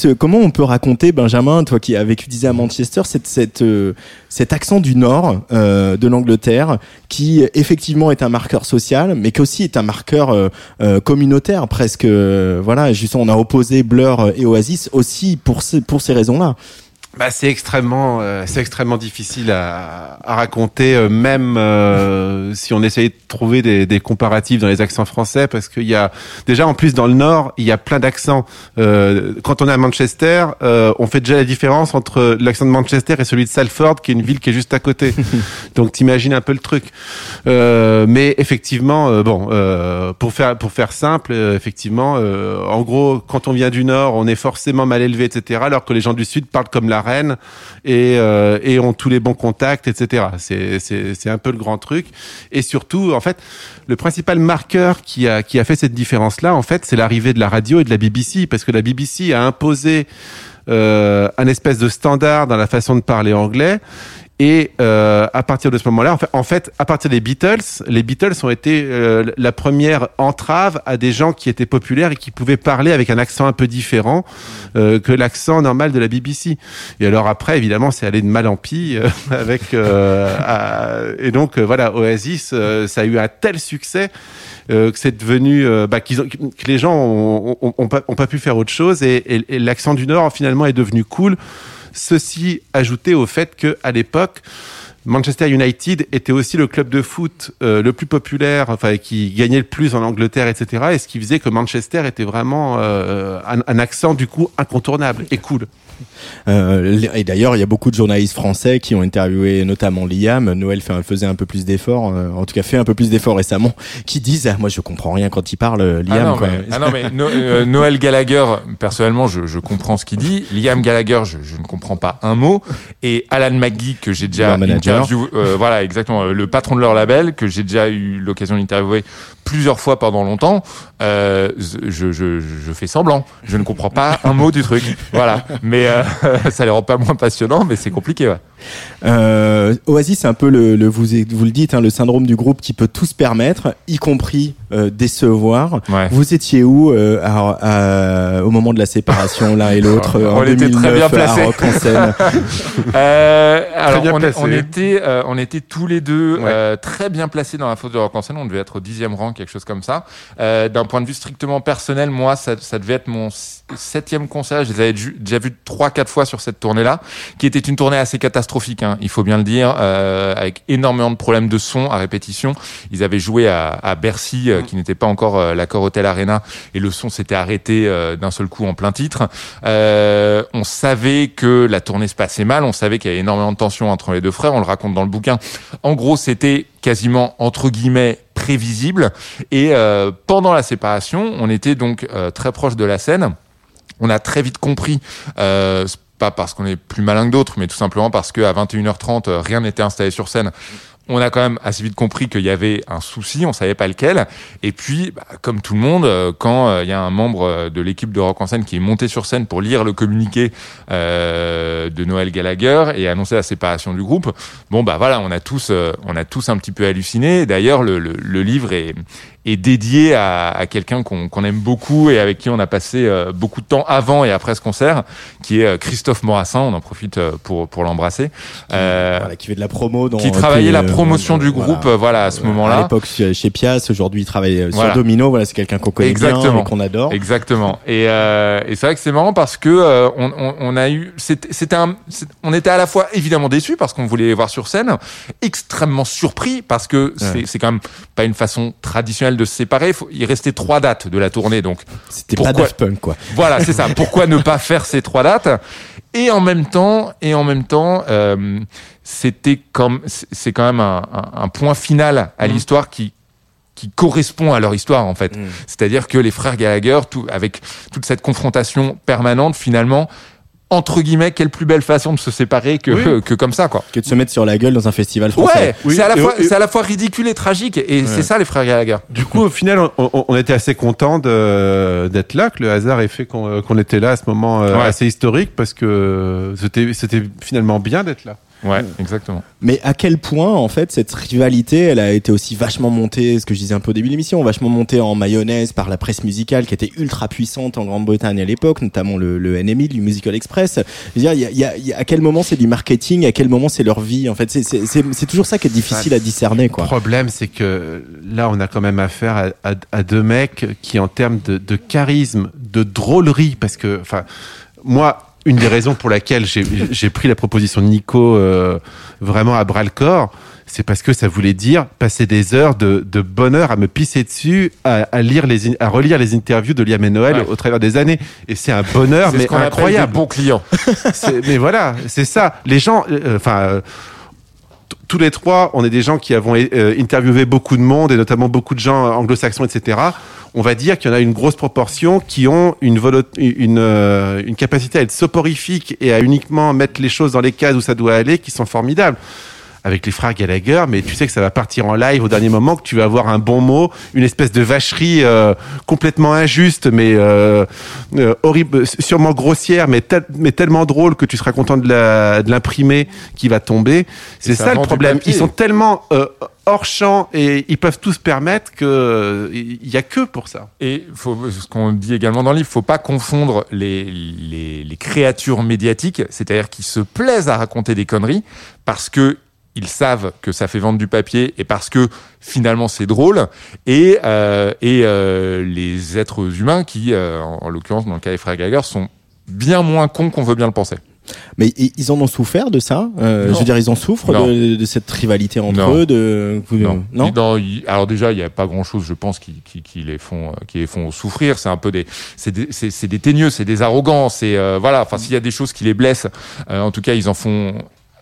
euh, comment on peut raconter, Benjamin, toi qui as vécu disais à Manchester, cette, cet accent du nord de l'Angleterre qui effectivement est un marqueur social, mais qui aussi est un marqueur communautaire presque. voilà, justement, on a opposé Blur et Oasis aussi pour pour ces raisons-là. Bah, c'est extrêmement, euh, c'est extrêmement difficile à, à raconter, euh, même euh, si on essaye de trouver des, des comparatifs dans les accents français, parce qu'il y a déjà en plus dans le Nord, il y a plein d'accents. Euh, quand on est à Manchester, euh, on fait déjà la différence entre l'accent de Manchester et celui de Salford, qui est une ville qui est juste à côté. Donc t'imagines un peu le truc. Euh, mais effectivement, euh, bon, euh, pour faire pour faire simple, euh, effectivement, euh, en gros, quand on vient du Nord, on est forcément mal élevé, etc. Alors que les gens du Sud parlent comme la euh, et ont tous les bons contacts, etc. C'est un peu le grand truc. Et surtout, en fait, le principal marqueur qui a fait cette différence là, en fait, c'est l'arrivée de la radio et de la BBC, parce que la BBC a imposé euh, un espèce de standard dans la façon de parler anglais. Et euh, à partir de ce moment-là, en fait, à partir des Beatles, les Beatles ont été euh, la première entrave à des gens qui étaient populaires et qui pouvaient parler avec un accent un peu différent euh, que l'accent normal de la BBC. Et alors après, évidemment, c'est allé de mal en pis euh, avec euh, à- et donc euh, voilà, Oasis, ça a eu un tel succès que c'est devenu bah, qu'ils ont- que les gens ont, ont, ont pas, ont pas pu faire autre chose et- et l'accent du Nord finalement est devenu cool. Ceci ajouté au fait que à l'époque Manchester United était aussi le club de foot euh, le plus populaire, enfin qui gagnait le plus en Angleterre, etc. Et ce qui faisait que Manchester était vraiment euh, un, un accent du coup incontournable et cool. Euh, et d'ailleurs, il y a beaucoup de journalistes français qui ont interviewé notamment Liam. Noël faisait un peu plus d'efforts, euh, en tout cas fait un peu plus d'efforts récemment, qui disent ah, moi je comprends rien quand il parle euh, Liam. ah non, quoi. mais, ah non, mais No- euh, Noël Gallagher, personnellement, je, je comprends ce qu'il dit. Liam Gallagher, je, je ne comprends pas un mot. Et Alan McGee, que j'ai déjà interviewé, euh, voilà, exactement, le patron de leur label, que j'ai déjà eu l'occasion d'interviewer plusieurs fois pendant longtemps, euh, je, je, je fais semblant. Je ne comprends pas un mot du truc. Voilà. Mais euh, ça les rend pas moins passionnants, mais c'est compliqué, ouais. Euh, Oasis, c'est un peu le, le- vous, vous le dites, hein, le syndrome du groupe qui peut tout se permettre, y compris euh, décevoir. Ouais. Vous étiez où euh, à- à- au moment de la séparation l'un et l'autre On en était très 2009 bien placés. Euh, alors, bien on, placé. on était, euh, on était tous les deux Ouais. euh, très bien placés dans la faute de rock en scène. On devait être au dixième rang, quelque chose comme ça. Euh, D'un point de vue strictement personnel, moi, ça, ça devait être mon septième concert. Je les avais déjà vus trois, quatre fois sur cette tournée-là, qui était une tournée assez catastrophique. Hein, il faut bien le dire, euh, avec énormément de problèmes de son à répétition. Ils avaient joué à, à Bercy, euh, qui n'était pas encore euh, l'accord Hotel Arena, et le son s'était arrêté d'un seul coup en plein titre. On savait que la tournée se passait mal, on savait qu'il y avait énormément de tensions entre les deux frères, on le raconte dans le bouquin. En gros, c'était quasiment entre guillemets prévisible. Et euh, pendant la séparation, on était donc euh, très proche de la scène. On a très vite compris. Euh, pas parce qu'on est plus malin que d'autres, mais tout simplement parce qu'à 21h30, euh, rien n'était installé sur scène. On a quand même assez vite compris qu'il y avait un souci, on savait pas lequel. Et puis, bah, comme tout le monde, euh, quand euh, il y a un membre euh, de l'équipe de Rock en scène qui est monté sur scène pour lire le communiqué de Noël Gallagher et annoncer la séparation du groupe, bon bah voilà, on a tous, on a tous un petit peu halluciné. D'ailleurs, le, le, le livre est, est dédié à, à quelqu'un qu'on aime beaucoup et avec qui on a passé euh, beaucoup de temps avant et après ce concert, qui est euh, Christophe Morassin. On en profite euh, pour pour l'embrasser. Euh, voilà, qui fait de la promo dans qui travaillait qui, la euh, promotion du groupe, voilà, à ce À moment-là. l'époque chez Pias, aujourd'hui il travaille sur Voilà. Domino. Voilà, c'est quelqu'un qu'on connaît bien Exactement. et qu'on adore. Exactement. Et, et c'est vrai que c'est marrant parce que on, on, on a eu, c'était un, on était à la fois évidemment déçus parce qu'on voulait les voir sur scène, extrêmement surpris parce que Ouais. c'est quand même pas une façon traditionnelle de se séparer. Il faut- il restait trois dates de la tournée, donc C'était pas Pourquoi- Daft Punk quoi. voilà, c'est ça. Pourquoi ne pas faire ces trois dates? Et en même temps, et en même temps, euh, c'était comme, c'est quand même un, un- un point final à l'histoire qui qui correspond à leur histoire en fait. C'est-à-dire que les frères Gallagher, tout, avec toute cette confrontation permanente, finalement, entre guillemets, quelle plus belle façon de se séparer que, Oui. que comme ça, quoi. Que de se mettre sur la gueule dans un festival français. Ouais, Oui, c'est à, la fois- et- c'est à la fois ridicule et tragique, et c'est ça les frères Gallagher. Du coup, au final, on, était assez content d'être là, que le hasard ait fait qu'on euh, qu'on était là à ce moment euh, Ouais. assez historique, parce que c'était c'était finalement bien d'être là. Ouais, exactement. Mais à quel point, en fait, cette rivalité, elle a été aussi vachement montée, ce que je disais un peu au début de l'émission, vachement montée en mayonnaise par la presse musicale qui était ultra puissante en Grande-Bretagne à l'époque, notamment le, le NME, le Musical Express. Je veux dire, il y a, il y a- il y a- à quel moment c'est du marketing, à quel moment c'est leur vie. En fait, c'est- toujours ça qui est difficile à discerner, Le quoi. problème, c'est que là, on a quand même affaire à, à- à deux mecs qui, en termes de, de charisme, de drôlerie, parce que, enfin, moi, une des raisons pour laquelle j'ai pris la proposition de Nico euh, vraiment à bras le corps, c'est parce que ça voulait dire passer des heures de, de bonheur à me pisser dessus, à, à lire les, à relire les interviews de Liam et Noël Ouais. au travers des années. Et c'est un bonheur, mais ce incroyable. des bons clients. Mais voilà, c'est ça. Les gens, euh, enfin, euh, tous les trois, on est des gens qui avons euh, interviewé beaucoup de monde et notamment beaucoup de gens anglo-saxons, etc. On va dire qu'il y en a une grosse proportion qui ont une, euh, une capacité à être soporifique et à uniquement mettre les choses dans les cases où ça doit aller, qui sont formidables. Avec les frères Gallagher, mais tu sais que ça va partir en live au dernier moment, que tu vas avoir un bon mot, une espèce de vacherie euh, complètement injuste, mais euh, euh, horrible, sûrement grossière, mais, tel- mais tellement drôle que tu seras content de l'imprimer qui va tomber. C'est ça le problème. Ils sont tellement euh, hors champ et ils peuvent tout se permettre que il y a que pour ça. Et faut, ce qu'on dit également dans le livre, faut pas confondre les, les, les créatures médiatiques, c'est-à-dire qui se plaisent à raconter des conneries parce que ils savent que ça fait vendre du papier et parce que finalement c'est drôle, et, euh, et euh, les êtres humains qui, euh, en, en l'occurrence dans le cas des frères Gallagher, sont bien moins cons qu'on veut bien le penser. Mais ils en ont souffert de ça. Euh, je veux dire, ils en souffrent de, de cette rivalité entre Non. eux. De Non. non alors déjà, il n'y a pas grand-chose, je pense, qui, qui, qui les font, euh, qui les font souffrir. C'est un peu des, c'est des, c'est, des teigneux, c'est des arrogants. C'est euh, voilà. Enfin, s'il y a des choses qui les blessent, euh, en tout cas, ils en font.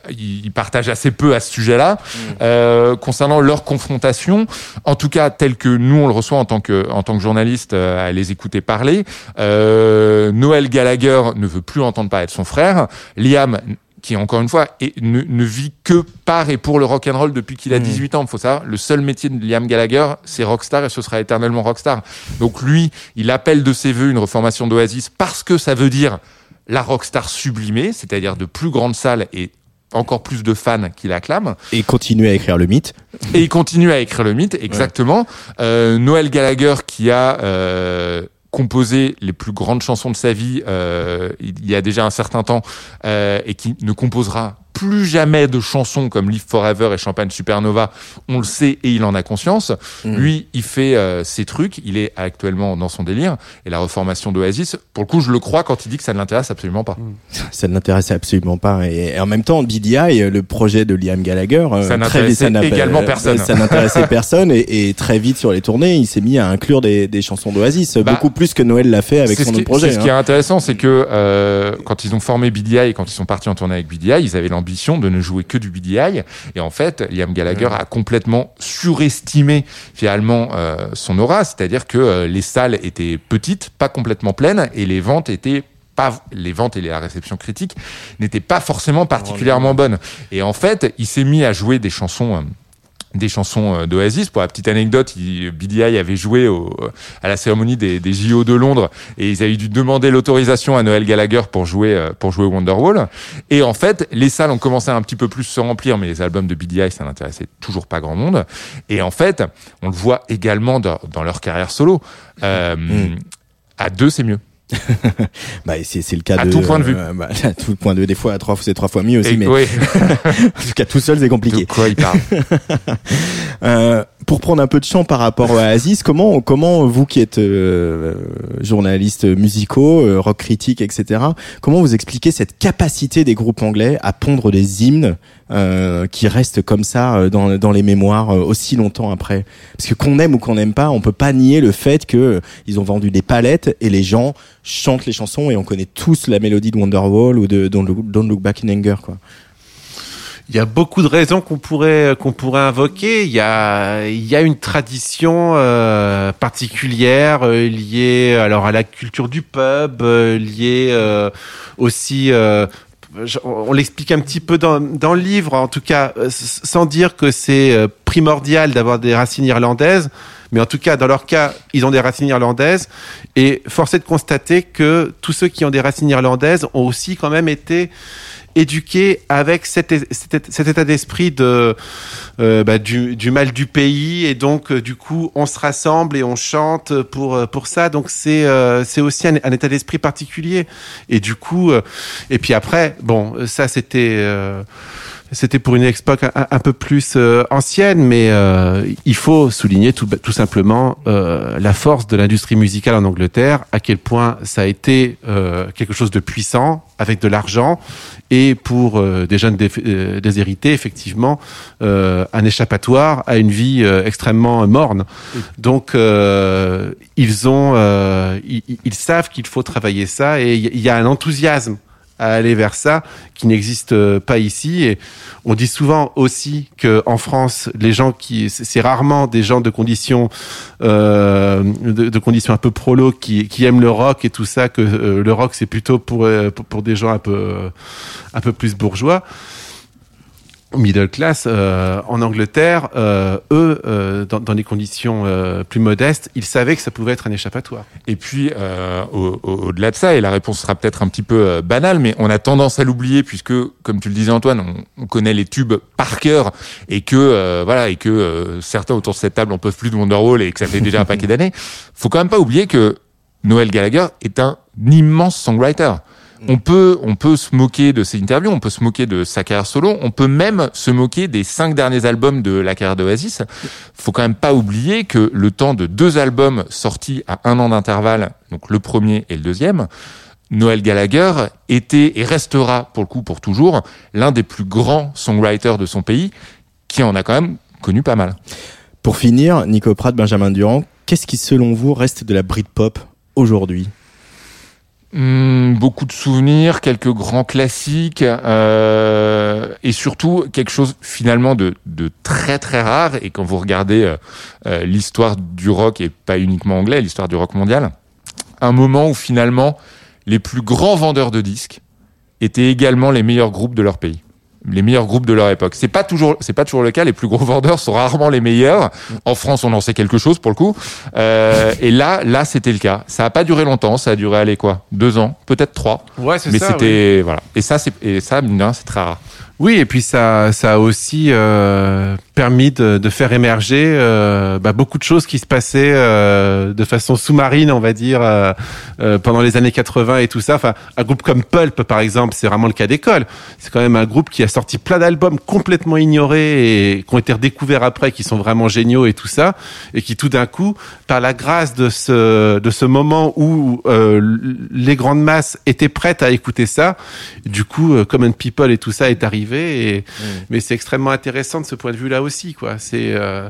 Ils partagent assez peu à ce sujet-là. Euh, concernant leur confrontation, en tout cas tel que nous on le reçoit en tant que en tant que journaliste euh, à les écouter parler, euh, Noël Gallagher ne veut plus entendre parler de son frère. Liam qui encore une fois est- ne, ne vit que par et pour le rock and roll depuis qu'il a 18 ans. Il faut savoir, le seul métier de Liam Gallagher, c'est rockstar et ce sera éternellement rockstar. Donc lui, il appelle de ses voeux une reformation d'Oasis parce que ça veut dire la rockstar sublimée, c'est-à-dire de plus grandes salles et encore plus de fans qui l'acclament. Et continuer à écrire le mythe. Et il continue à écrire le mythe, exactement. Euh, Noël Gallagher qui a euh, composé les plus grandes chansons de sa vie euh, il y a déjà un certain temps euh, et qui ne composera plus jamais de chansons comme Live Forever et Champagne Supernova, on le sait et il en a conscience. Mm. Lui, il fait euh, ses trucs, il est actuellement dans son délire et la reformation d'Oasis, pour le coup, je le crois quand il dit que ça ne l'intéresse absolument pas. Ça ne l'intéressait absolument pas. Et, et en même temps, BDI, euh, le projet de Liam Gallagher, euh, Ça n'intéressait également personne. Ça n'intéressait personne. Et, et très vite sur les tournées, il s'est mis à inclure des, des chansons d'Oasis, Bah, beaucoup plus que Noël l'a fait avec son ce qui- autre projet. Ce qui est intéressant, c'est que euh, quand ils ont formé BDI et quand ils sont partis en tournée avec BDI, ils avaient l'ambition de ne jouer que du BDI. Et en fait, Liam Gallagher a complètement surestimé finalement euh, son aura, c'est-à-dire que euh, les salles étaient petites, pas complètement pleines, et les ventes étaient pas les ventes et la réception critique n'étaient pas forcément particulièrement bonnes. Et en fait, il s'est mis à jouer des chansons. Des chansons euh, d'Oasis. Pour la petite anecdote, il, BDI avait joué au, à la cérémonie des, des JO de Londres et ils avaient dû demander l'autorisation à Noël Gallagher pour jouer euh, pour jouer Wonderwall. Et en fait, les salles ont commencé à un petit peu plus se remplir, mais les albums de BDI, ça n'intéressait toujours pas grand monde. Et en fait, on le voit également dans, dans leur carrière solo. Euh, À deux, c'est mieux. Bah, c'est c'est le cas À de tout point de vue. euh, bah, à tout point de vue. Des fois, à trois, c'est trois fois mieux aussi. Et- mais ouais. en tout cas, tout seul, c'est compliqué. De quoi il parle Euh, pour prendre un peu de champ par rapport à Aziz, comment, comment vous qui êtes euh, journaliste musicaux, euh, rock critique, etc., comment vous expliquez cette capacité des groupes anglais à pondre des hymnes euh, qui restent comme ça euh, dans, dans les mémoires euh, aussi longtemps après? Parce que qu'on aime ou qu'on n'aime pas, on peut pas nier le fait que euh, ils ont vendu des palettes et les gens chantent les chansons et on connaît tous la mélodie de Wonderwall ou de Don't Look, Don't Look Back in Anger, quoi. Il y a beaucoup de raisons qu'on pourrait qu'on pourrait invoquer. Il y a il y a une tradition euh, particulière euh, liée alors à la culture du pub, euh, liée euh, aussi. euh, on l'explique un petit peu dans, dans le livre, en tout cas, sans dire que c'est primordial d'avoir des racines irlandaises, mais en tout cas, dans leur cas, ils ont des racines irlandaises, et force est de constater que tous ceux qui ont des racines irlandaises ont aussi quand même été éduqués avec cet, état d'esprit de euh, bah, du, mal du pays. Et donc euh, du coup on se rassemble et on chante pour euh, pour ça. Donc c'est aussi un, un état d'esprit particulier. Et du coup et puis après bon ça c'était c'était pour une époque un, un peu plus euh, ancienne, mais euh, il faut souligner tout, tout simplement euh, la force de l'industrie musicale en Angleterre, à quel point ça a été euh, quelque chose de puissant, avec de l'argent, et pour euh, des jeunes dé- euh, déshérités, effectivement, euh, un échappatoire à une vie euh, extrêmement morne. Donc, euh, ils ont, euh, ils, ils savent qu'il faut travailler ça, et il y a un enthousiasme à aller vers ça qui n'existe euh, pas ici. Et on dit souvent aussi que en France les gens qui c'est rarement des gens de conditions euh, de, conditions un peu prolo qui, qui aiment le rock et tout ça que euh, le rock c'est plutôt pour, euh, pour pour des gens un peu un peu plus bourgeois middle class euh, en Angleterre, euh, eux, euh, dans, dans des conditions euh, plus modestes, ils savaient que ça pouvait être un échappatoire. Et puis, euh, au- au- au-delà de ça, et la réponse sera peut-être un petit peu euh, banale, mais on a tendance à l'oublier puisque, comme tu le disais Antoine, on, on connaît les tubes par cœur et que voilà et que certains autour de cette table en peuvent plus de Wonderwall et que ça fait déjà un paquet d'années. Faut quand même pas oublier que Noël Gallagher est un immense songwriter. On peut, on peut se moquer de ses interviews, on peut se moquer de sa carrière solo, on peut même se moquer des cinq derniers albums de la carrière d'Oasis. Faut quand même pas oublier que le temps de deux albums sortis à un an d'intervalle, donc le premier et le deuxième, Noël Gallagher était et restera pour le coup pour toujours l'un des plus grands songwriters de son pays, qui en a quand même connu pas mal. Pour finir, Nico Pratt, Benjamin Durand, qu'est-ce qui selon vous reste de la Britpop aujourd'hui? Hmm, beaucoup de souvenirs, quelques grands classiques euh, et surtout quelque chose finalement de, très très rare. Et quand vous regardez euh, euh, l'histoire du rock et pas uniquement anglais, l'histoire du rock mondial, un moment où finalement les plus grands vendeurs de disques étaient également les meilleurs groupes de leur pays les meilleurs groupes de leur époque. C'est pas toujours, c'est pas toujours le cas. Les plus gros vendeurs sont rarement les meilleurs. En France, on en sait quelque chose pour le coup. Euh, et là, là, c'était le cas. Ça a pas duré longtemps. Ça a duré, allez quoi, deux ans, peut-être trois. Ouais, c'est Mais ça. c'était voilà. Et ça, c'est et ça, c'est très rare. Oui, et puis ça, ça a aussi euh, permis de, de faire émerger euh, bah, beaucoup de choses qui se passaient euh, de façon sous-marine, on va dire, euh, pendant les années 80 et tout ça. Enfin, un groupe comme Pulp, par exemple, c'est vraiment le cas d'école. C'est quand même un groupe qui a sorti plein d'albums complètement ignorés et qui ont été redécouverts après, qui sont vraiment géniaux et tout ça, et qui tout d'un coup, par la grâce de ce de ce moment où les grandes masses étaient prêtes à écouter ça, du coup, Common People et tout ça est arrivé. Et, Mais c'est extrêmement intéressant de ce point de vue-là aussi, quoi. C'est euh,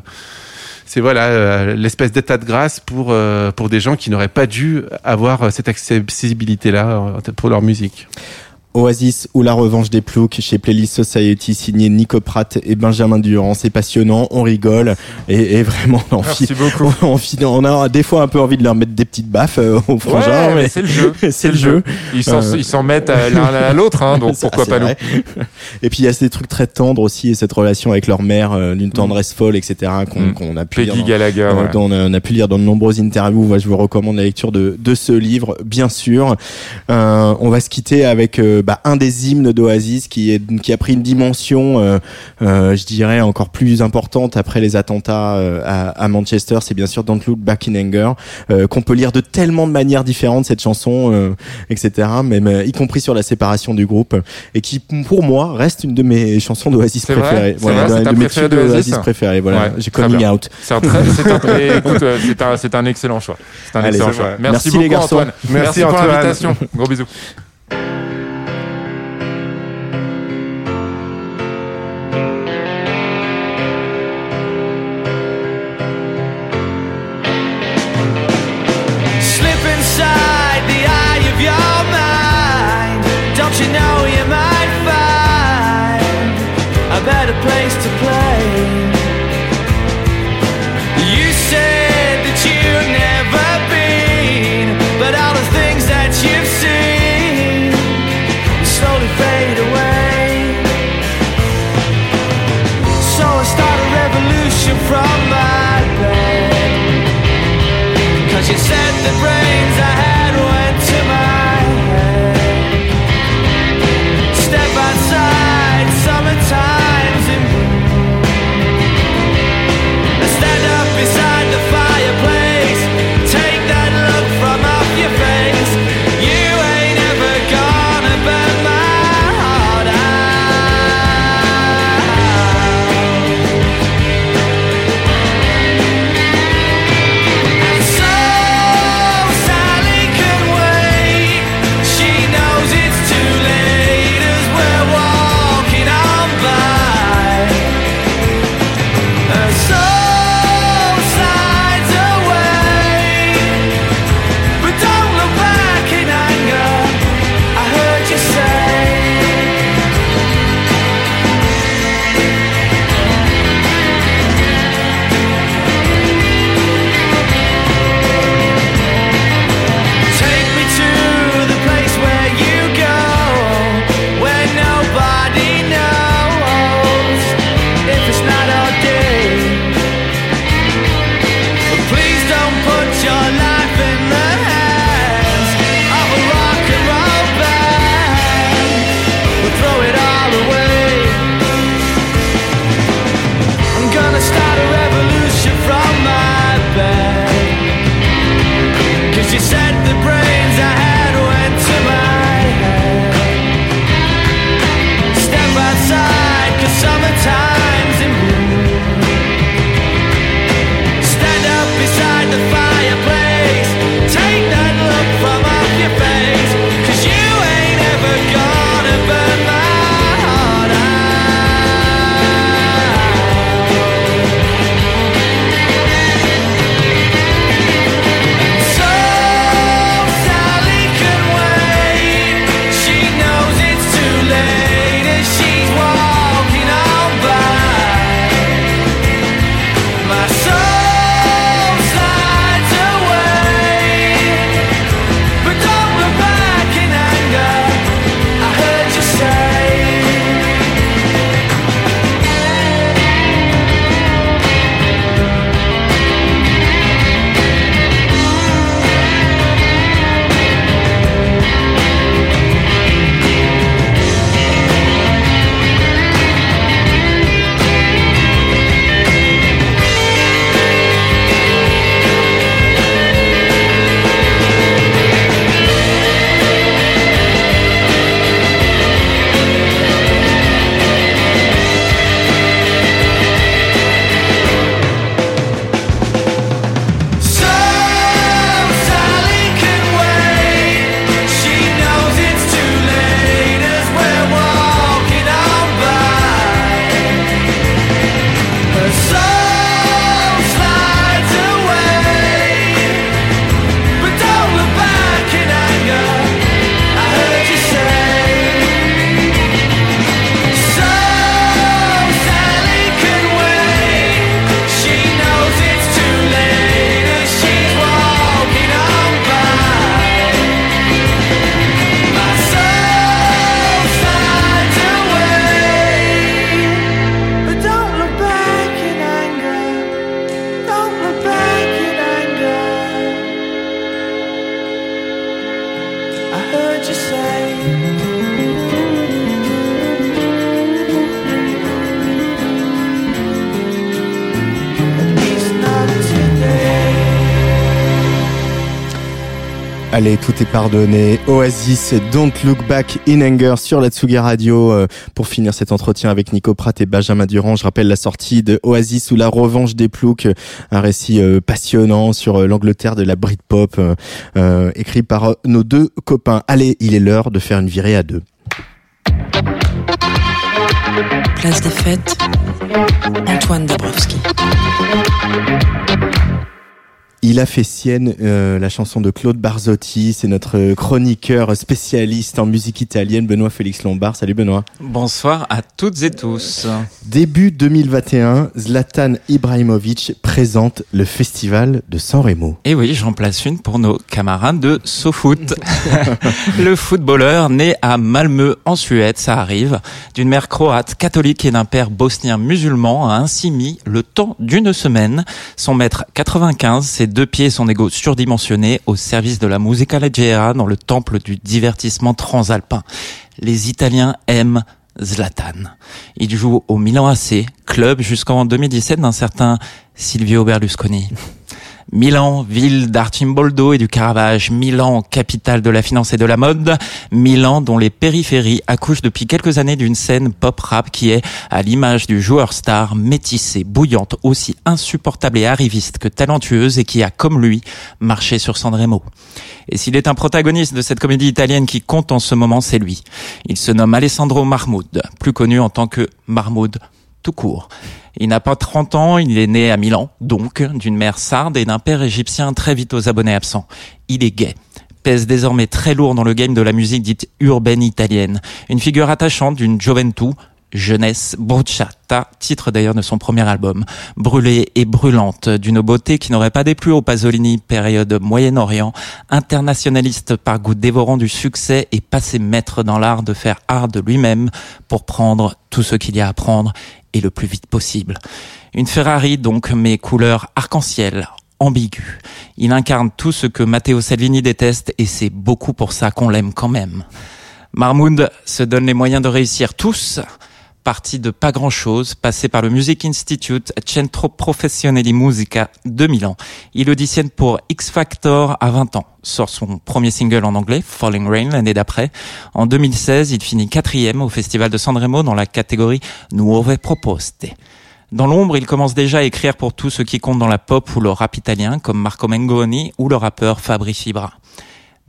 voilà euh, l'espèce d'état de grâce pour euh, pour des gens qui n'auraient pas dû avoir cette accessibilité là pour leur musique. Oasis ou La Revanche des Ploucs chez Playlist Society signé Nico Pratt et Benjamin Durand. C'est passionnant, on rigole et, et vraiment on, Merci file- beaucoup. on, file- on a des fois un peu envie de leur mettre des petites baffes euh, aux frangins, Ouais, mais c'est le jeu. c'est le jeu. Ils s'en Euh, mettent l'un à l'autre, hein, donc pourquoi pas nous. Et puis il y a ces trucs très tendres aussi et cette relation avec leur mère euh, d'une tendresse folle, etc. qu'on Mm. qu'on a pu lire dans- euh, ouais. dont on a, pu lire dans de nombreuses interviews. Moi, je vous recommande la lecture de, de ce livre, bien sûr. Euh, on va se quitter avec euh, bah, un des hymnes d'Oasis qui, est, qui a pris une dimension, euh, euh, je dirais, encore plus importante après les attentats euh, à, à Manchester. C'est bien sûr Don't Look Back in Anger, euh, qu'on peut lire de tellement de manières différentes, cette chanson, euh, etc. Même y compris sur la séparation du groupe, et qui, pour moi, reste une de mes chansons d'Oasis préférées. C'est vrai, de mes préférée tubes d'Oasis d'Oasis préférées. Voilà, Ouais, j'ai coming out. C'est un, excellent choix. C'est un Allez, excellent choix. Merci, Merci, beaucoup les garçons. Antoine. Merci, pour Antoine. l'invitation. Gros bisous. Allez, tout est pardonné. Oasis, Don't Look Back in Anger sur la Tsugi Radio. Euh, pour finir cet entretien avec Nico Pratt et Benjamin Durand, je rappelle la sortie de Oasis ou la revanche des ploucs, un récit euh, passionnant sur euh, l'Angleterre de la Britpop, euh, euh, écrit par euh, nos deux copains. Allez, il est l'heure de faire une virée à deux. Place des fêtes, Antoine Dabrowski. Il a fait sienne euh, la chanson de Claude Barzotti, c'est notre chroniqueur spécialiste en musique italienne, Benoît Félix Lombard. Salut Benoît. Bonsoir à toutes et tous. Début 2021, Zlatan Ibrahimovic présente le festival de San Remo. Et oui, j'en place une pour nos camarades de SoFoot. le footballeur né à Malmö en Suède, ça arrive, d'une mère croate catholique et d'un père bosnien musulman a ainsi mis le temps d'une semaine son mètre 95, ses deux pieds et son ego surdimensionné au service de la musica leggera dans le temple du divertissement transalpin. Les Italiens aiment Zlatan. Il joue au Milan AC, club jusqu'en 2017 d'un certain Silvio Berlusconi. Milan, ville d'Arcimboldo et du Caravage, Milan, capitale de la finance et de la mode, Milan dont les périphéries accouchent depuis quelques années d'une scène pop-rap qui est, à l'image du joueur star, métissée, bouillante, aussi insupportable et arriviste que talentueuse et qui a, comme lui, marché sur Sanremo. Et s'il est un protagoniste de cette comédie italienne qui compte en ce moment, c'est lui. Il se nomme Alessandro Marmoud, plus connu en tant que Marmoud tout court. Il n'a pas 30 ans, il est né à Milan, donc d'une mère sarde et d'un père égyptien très vite aux abonnés absents. Il est gay pèse désormais très lourd dans le game de la musique dite urbaine italienne. Une figure attachante d'une Gioventù, Jeunesse Bruciata, titre d'ailleurs de son premier album, brûlée et brûlante, d'une beauté qui n'aurait pas déplu au Pasolini, période Moyen-Orient, internationaliste par goût dévorant du succès et passé maître dans l'art de faire art de lui-même pour prendre tout ce qu'il y a à prendre et le plus vite possible. Une Ferrari donc, mais couleur arc-en-ciel, ambigu. Il incarne tout ce que Matteo Salvini déteste et c'est beaucoup pour ça qu'on l'aime quand même. Marmoud se donne les moyens de réussir tous. Parti de pas grand chose, passé par le Music Institute Centro Professione di Musica de Milan. Il auditionne pour X Factor à 20 ans. Sort son premier single en anglais, Falling Rain, l'année d'après. En 2016, il finit quatrième au Festival de Sanremo dans la catégorie Nuove Proposte. Dans l'ombre, il commence déjà à écrire pour tout ce qui compte dans la pop ou le rap italien, comme Marco Mengoni ou le rappeur Fabri Fibra.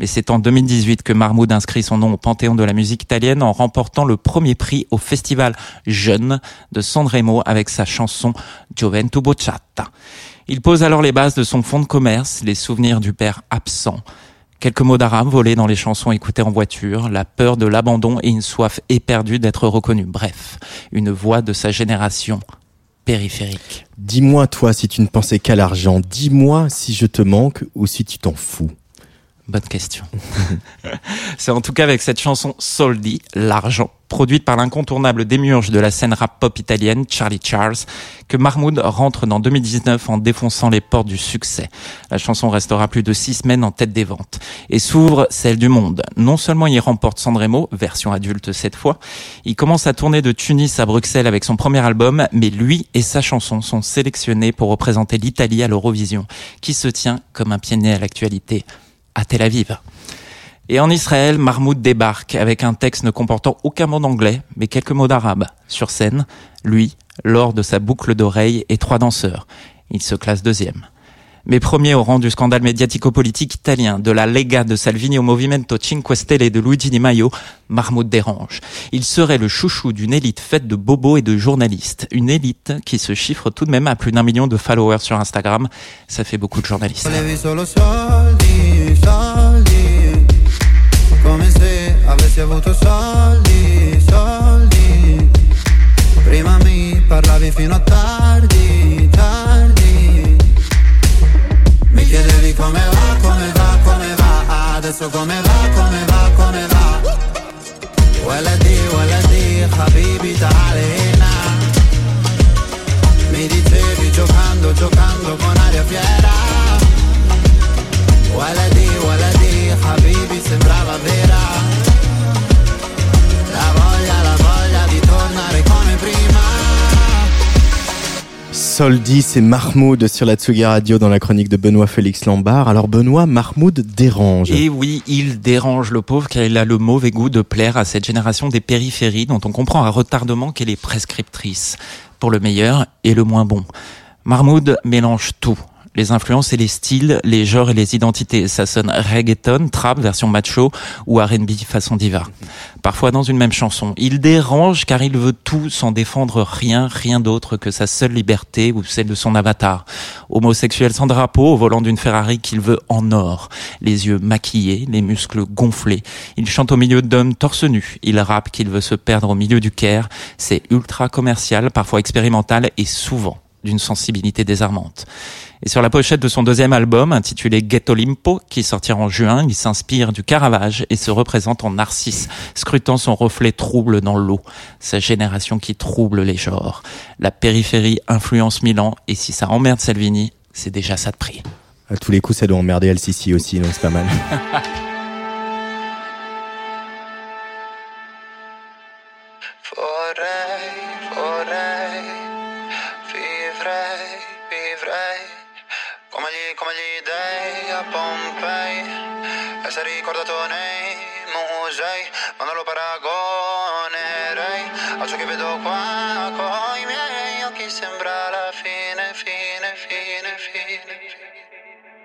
Mais c'est en 2018 que Marmoud inscrit son nom au panthéon de la musique italienne en remportant le premier prix au festival Jeune de Sanremo avec sa chanson Gioventù Bocciata. Il pose alors les bases de son fonds de commerce, les souvenirs du père absent. Quelques mots d'arabe volés dans les chansons écoutées en voiture, la peur de l'abandon et une soif éperdue d'être reconnu. Bref, une voix de sa génération périphérique. Dis-moi toi si tu ne pensais qu'à l'argent, dis-moi si je te manque ou si tu t'en fous. Bonne question. C'est en tout cas avec cette chanson Soldi, l'argent, produite par l'incontournable démiurge de la scène rap pop italienne, Charlie Charles, que Mahmoud rentre dans 2019 en défonçant les portes du succès. La chanson restera plus de six semaines en tête des ventes et s'ouvre celle du monde. Non seulement il remporte Sanremo, version adulte cette fois, il commence à tourner de Tunis à Bruxelles avec son premier album, mais lui et sa chanson sont sélectionnés pour représenter l'Italie à l'Eurovision, qui se tient comme un pionnier à l'actualité à Tel Aviv. Et en Israël, Mahmoud débarque avec un texte ne comportant aucun mot d'anglais, mais quelques mots d'arabe. Sur scène, lui, lors de sa boucle d'oreille et trois danseurs. Il se classe deuxième. Mais premier au rang du scandale médiatico-politique italien, de la Lega de Salvini au Movimento Cinque Stelle de Luigi Di Maio, Mahmoud dérange. Il serait le chouchou d'une élite faite de bobos et de journalistes. Une élite qui se chiffre tout de même à plus d'un million de followers sur Instagram. Ça fait beaucoup de journalistes. Volevi solo soldi, soldi Come se avessi avuto soldi, soldi Prima mi parlavi fino a tardi, tardi Mi chiedevi come va, come va, come va Adesso come va, come va, come va ولدي ولدي حبيبي تعالي Soldi, c'est Mahmoud sur la Tsugi Radio dans la chronique de Benoît Félix Lambard. Alors Benoît, Mahmoud dérange. Et oui, il dérange le pauvre car il a le mauvais goût de plaire à cette génération des périphéries dont on comprend à retardement qu'elle est prescriptrice pour le meilleur et le moins bon. Mahmoud mélange tout. Les influences et les styles, les genres et les identités. Ça sonne reggaeton, trap version macho ou R&B façon diva. Parfois dans une même chanson. Il dérange car il veut tout sans défendre rien, rien d'autre que sa seule liberté ou celle de son avatar. Homosexuel sans drapeau au volant d'une Ferrari qu'il veut en or. Les yeux maquillés, les muscles gonflés. Il chante au milieu d'hommes torse nus. Il rappe qu'il veut se perdre au milieu du Caire. C'est ultra commercial, parfois expérimental et souvent d'une sensibilité désarmante. Et sur la pochette de son deuxième album, intitulé Get Olimpo, qui sortira en juin, il s'inspire du Caravage et se représente en narcisse, scrutant son reflet trouble dans l'eau. Sa génération qui trouble les genres. La périphérie influence Milan, et si ça emmerde Salvini, c'est déjà ça de prix. À tous les coups, ça doit emmerder El Sisi aussi, donc c'est pas mal.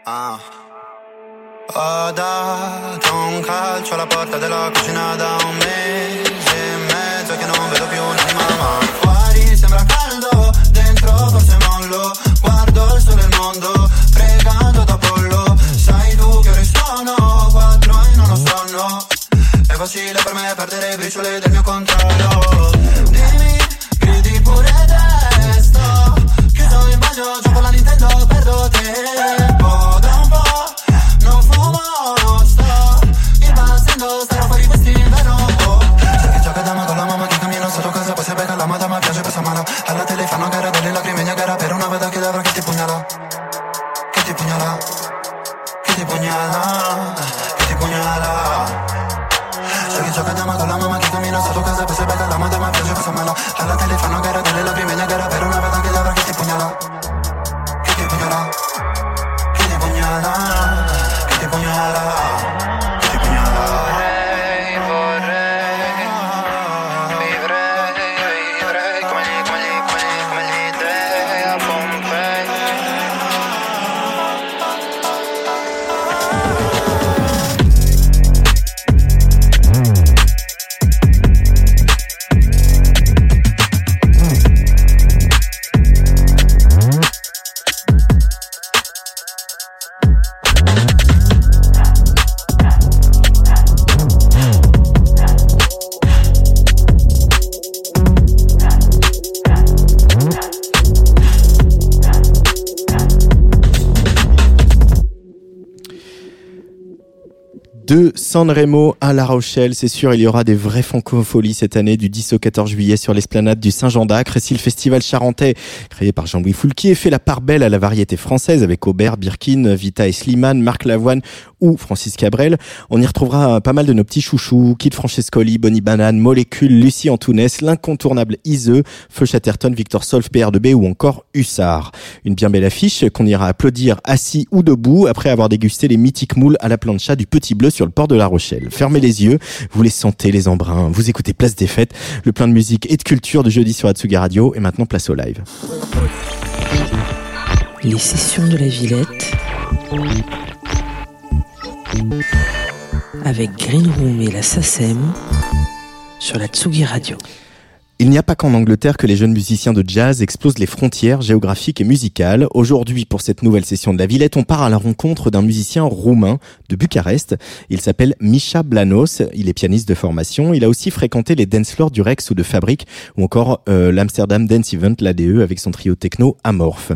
Ah. Ho dato un calcio alla porta della cucina da un mese e mezzo che non vedo più un'anima ma fuori sembra caldo, dentro forse mollo Guardo il sole e il mondo, pregando d'Apollo Sai tu che ore sono? Quattro e non ho sonno È facile per me perdere le briciole del mio controllo De Sanremo à La Rochelle, c'est sûr, il y aura des vraies francopholies cette année du 10 au 14 juillet sur l'esplanade du Saint-Jean d'Acre. Et si le festival charentais, créé par Jean-Louis Foulquier, fait la part belle à la variété française avec Aubert, Birkin, Vita et Slimane, Marc Lavoine ou Francis Cabrel, on y retrouvera pas mal de nos petits chouchous, Kid Francescoli, Bonnie Banane, Molécule, Lucie Antounès, l'incontournable Iseux, Feu Chatterton, Victor Solf, PR2B ou encore Hussard. Une bien belle affiche qu'on ira applaudir assis ou debout après avoir dégusté les mythiques moules à la plancha du Petit Bleu sur le port de La Rochelle. Fermez les yeux, vous les sentez les embruns, vous écoutez Place des Fêtes, le plein de musique et de culture de jeudi sur Atsugi Radio et maintenant place au live. Les sessions de la Villette avec Green Room et la SACEM sur la Tsugi Radio. Il n'y a pas qu'en Angleterre que les jeunes musiciens de jazz explosent les frontières géographiques et musicales. Aujourd'hui, pour cette nouvelle session de la Villette, on part à la rencontre d'un musicien roumain de Bucarest. Il s'appelle Misha Blanos. Il est pianiste de formation. Il a aussi fréquenté les dance floors du Rex ou de Fabrique ou encore euh, l'Amsterdam Dance Event, l'ADE, avec son trio techno Amorph.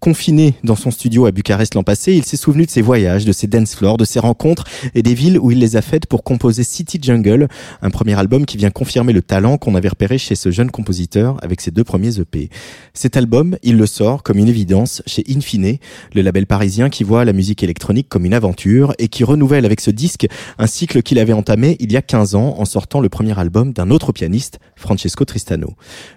Confiné dans son studio à Bucarest l'an passé, il s'est souvenu de ses voyages, de ses dance floors, de ses rencontres et des villes où il les a faites pour composer City Jungle, un premier album qui vient confirmer le talent qu'on avait repéré chez ce jeune compositeur avec ses deux premiers EP. Cet album, il le sort comme une évidence chez Infine, le label parisien qui voit la musique électronique comme une aventure et qui renouvelle avec ce disque un cycle qu'il avait entamé il y a 15 ans en sortant le premier album d'un autre pianiste, Francesco Tristano.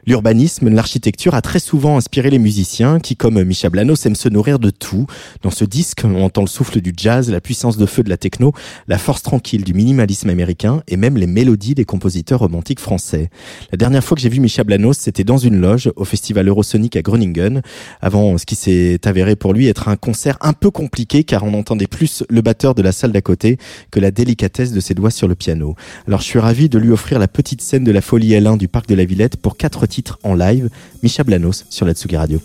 L'urbanisme, l'architecture a très souvent inspiré les musiciens qui, comme Micha Blanos, aiment se nourrir de tout. Dans ce disque, on entend le souffle du jazz, la puissance de feu de la techno, la force tranquille du minimalisme américain et même les mélodies des compositeurs romantiques français. La dernière fois que j'ai vu Micha Blanos, c'était dans une loge au festival Eurosonic à Groningen, avant ce qui s'est avéré pour lui être un concert un peu compliqué car on entendait plus le batteur de la salle d'à côté que la délicatesse de ses doigts sur le piano. Alors je suis ravi de lui offrir la petite scène de la folie L1 du parc de la Villette pour quatre titres en live, Micha Blanos sur la Tsugi Radio.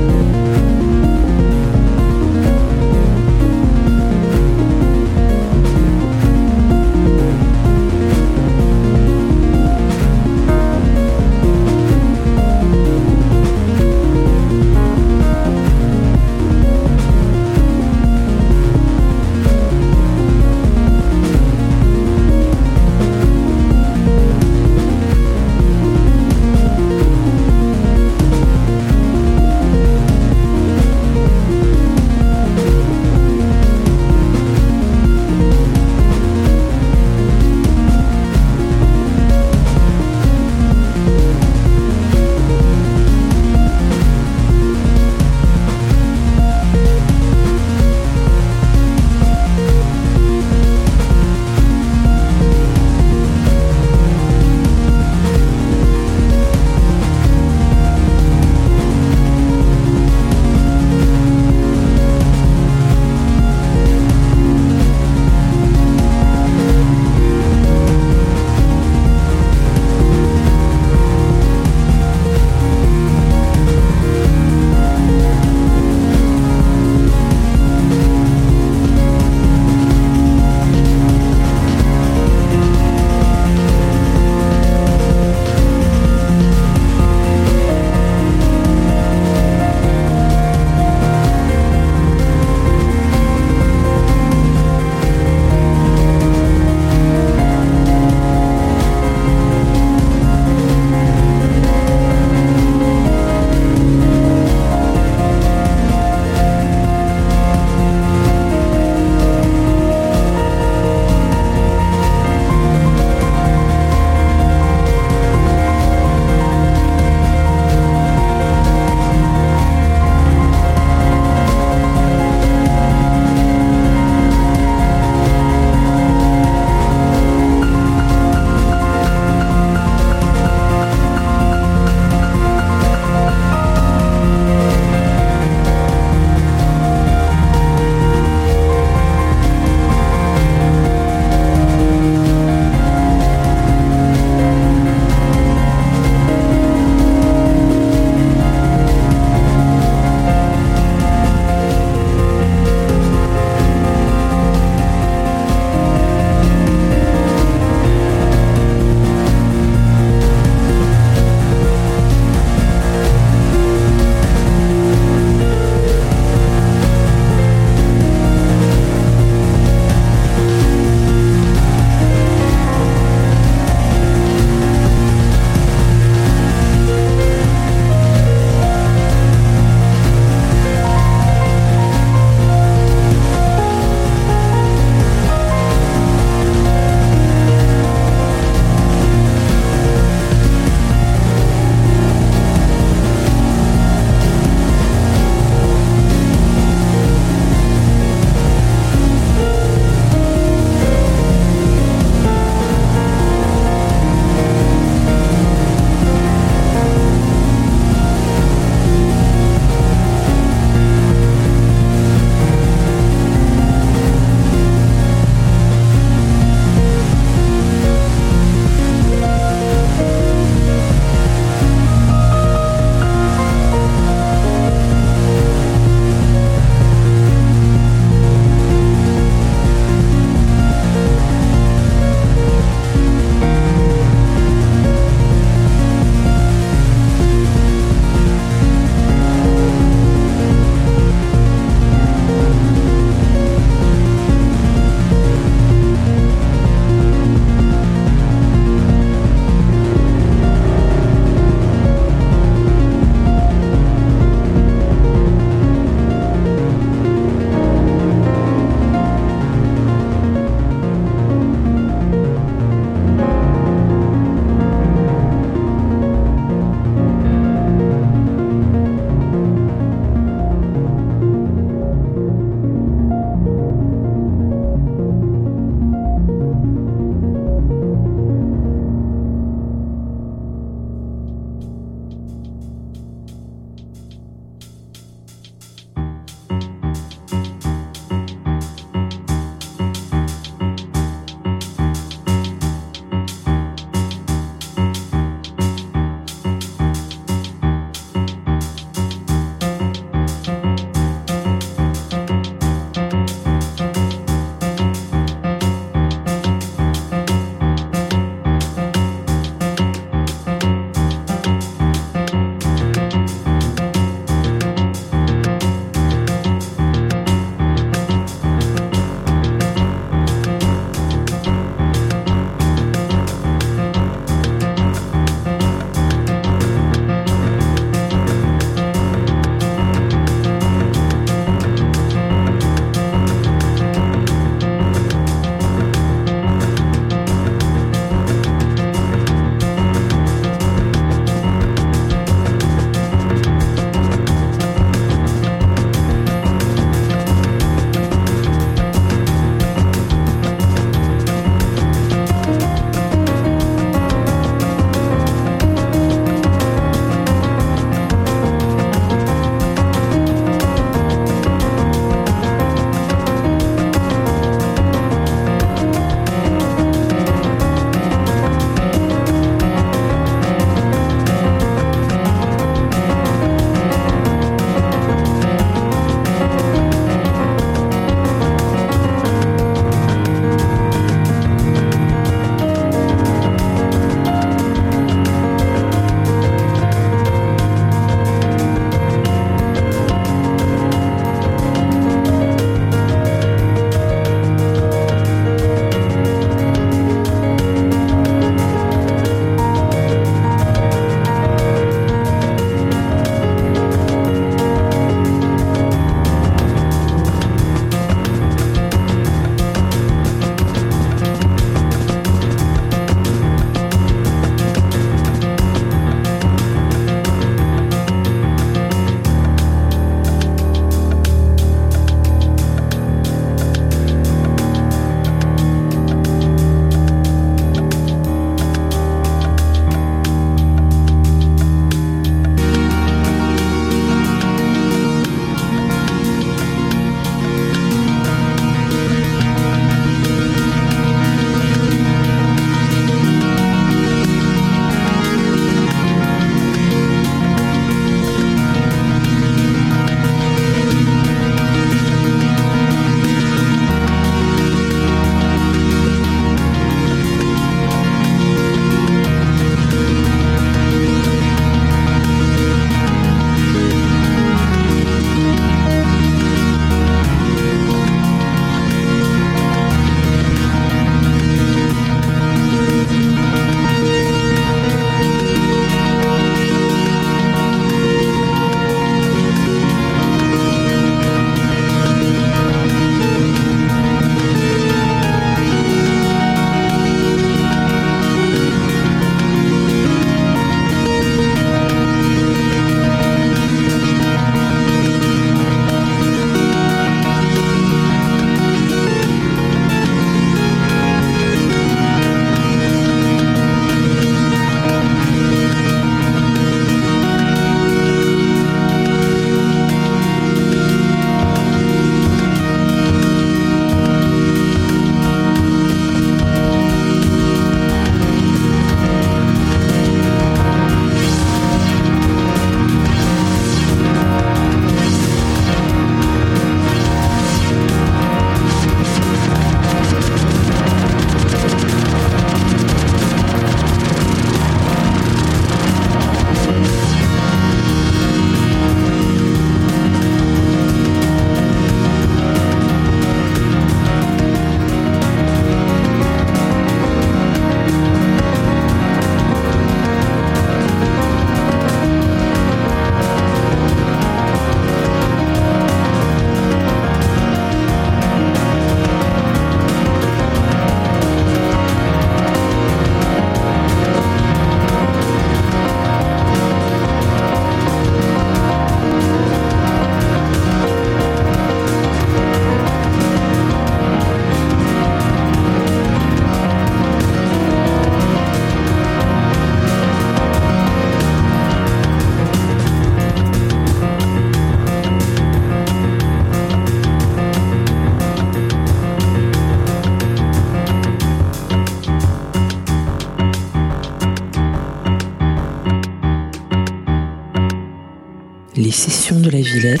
De la Villette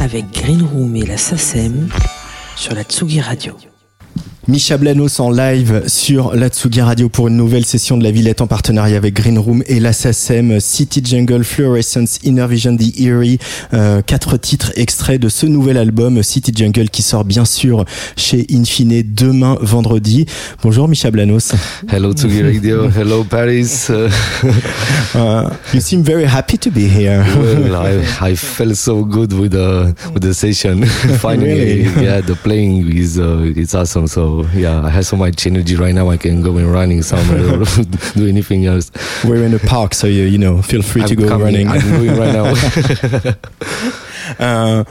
avec Green Room et la SACEM sur la Tsugi Radio. Micha Blanos en live sur la Tsugi Radio pour une nouvelle session de la Villette en partenariat avec Green Room et la SACEM, City Jungle, Fluorescence, Inner Vision, The Eerie, euh, quatre titres extraits de ce nouvel album City Jungle qui sort bien sûr chez Infine demain vendredi. Bonjour Micha Blanos. Hello Tsugi Radio. Hello Paris. Uh, Uh, you seem very happy to be here. well, I, I felt so good with the with the session. Finally, Really? yeah, the playing is uh, it's awesome. So yeah, I have so much energy right now. I can go and running somewhere or do anything else. We're in the park, so you you know feel free to I'm go coming- running. I'm doing right now. uh,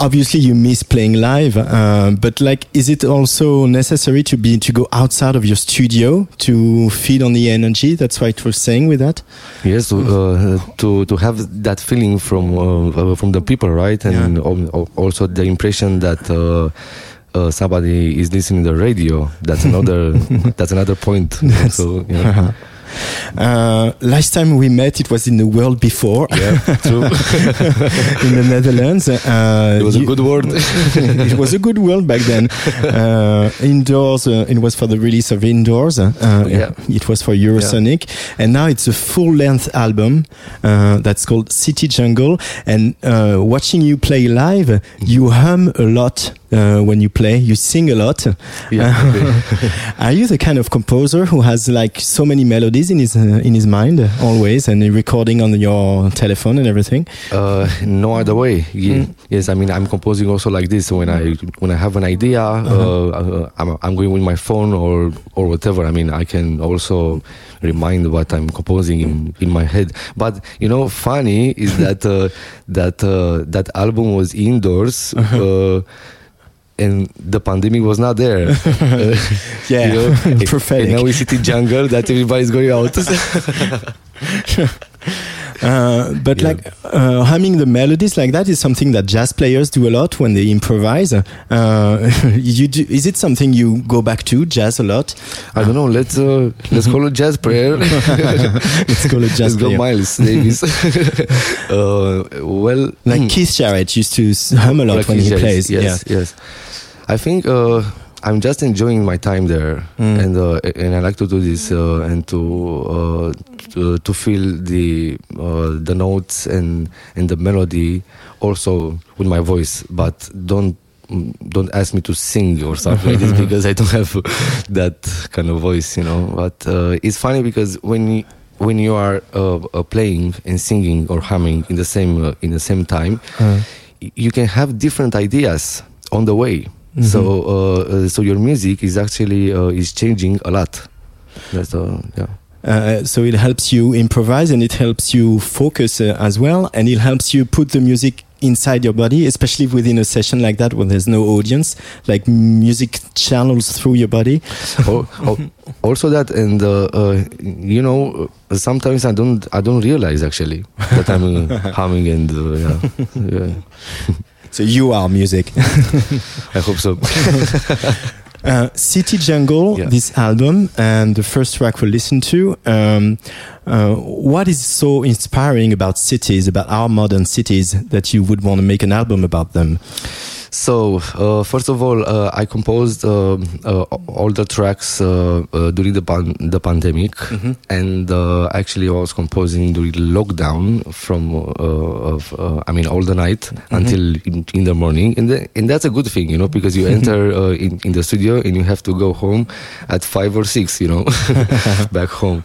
obviously, you miss playing live, uh, but like, is it also necessary to be to go outside of your studio to feed on the energy? That's why we're saying with that. Yes, uh, to to have that feeling from uh, uh, from the people, right? And al- also the impression that uh, uh, somebody is listening to the radio. That's another that's another point. so yeah. Uh, last time we met, it was in the world before. Yeah, true. in the Netherlands. Uh, It was a good world. it was a good world back then. Uh, indoors, uh, it was for the release of Indoors. Uh, Yeah. It was for Eurosonic. And now it's a full length album uh, that's called City Jungle. And uh, watching you play live, you hum a lot. Uh, when you play, you sing a lot. Yeah, Are you the kind of composer who has like so many melodies in his uh, in his mind uh, always, and recording on your telephone and everything? Uh, no other way. Ye- Yes, I mean I'm composing also like this. When I when I have an idea, uh uh, I'm, I'm going with my phone or or whatever. I mean I can also remind what I'm composing in, in my head. But you know, funny is that uh, that uh, that album was indoors. uh and the pandemic was not there. Uh, Yeah, and- prophetic. And now we sit in jungle that everybody's going out. Uh, but Yeah. like uh, humming the melodies like that is something that jazz players do a lot when they improvise. Uh, you do, is it something you go back to jazz a lot? I don't know. Let's uh, let's call it jazz prayer. Let's call it jazz Let's go. Miles Davis. uh, well, Like Keith Jarrett used to hum a lot like when he plays. Yes, yes. I think uh, I'm just enjoying my time there, Mm. and uh, and I like to do this uh, and to, uh, to to feel the uh, the notes and and the melody also with my voice, but don't. Don't ask me to sing or something like this because I don't have that kind of voice, you know. But uh, it's funny because when you, when you are uh, uh, playing and singing or humming in the same uh, in the same time, Uh, you can have different ideas on the way. Mhm. So, uh, uh, so your music is actually uh, is changing a lot. That's uh, yeah. Uh, so it helps you improvise and it helps you focus uh, as well, and it helps you put the music inside your body, especially within a session like that where there's no audience. Like music channels through your body. Al- al- also that, and uh, uh, you know, sometimes I don't I don't realize actually that I'm uh, humming and uh, yeah. yeah. So you are music. I hope so. Uh, City Jungle, Yeah. this album, and the first track we'll listen to. Um, uh, what is so inspiring about cities, about our modern cities, that you would want to make an album about them? So, uh, first of all, uh, I composed uh, uh, all the tracks uh, uh, during the pan- the pandemic, and uh, actually I was composing during lockdown from uh, of uh, I mean all the night until in, in the morning, and the, and that's a good thing, you know, because you enter uh, in in the studio and you have to go home at five or six, you know, back home.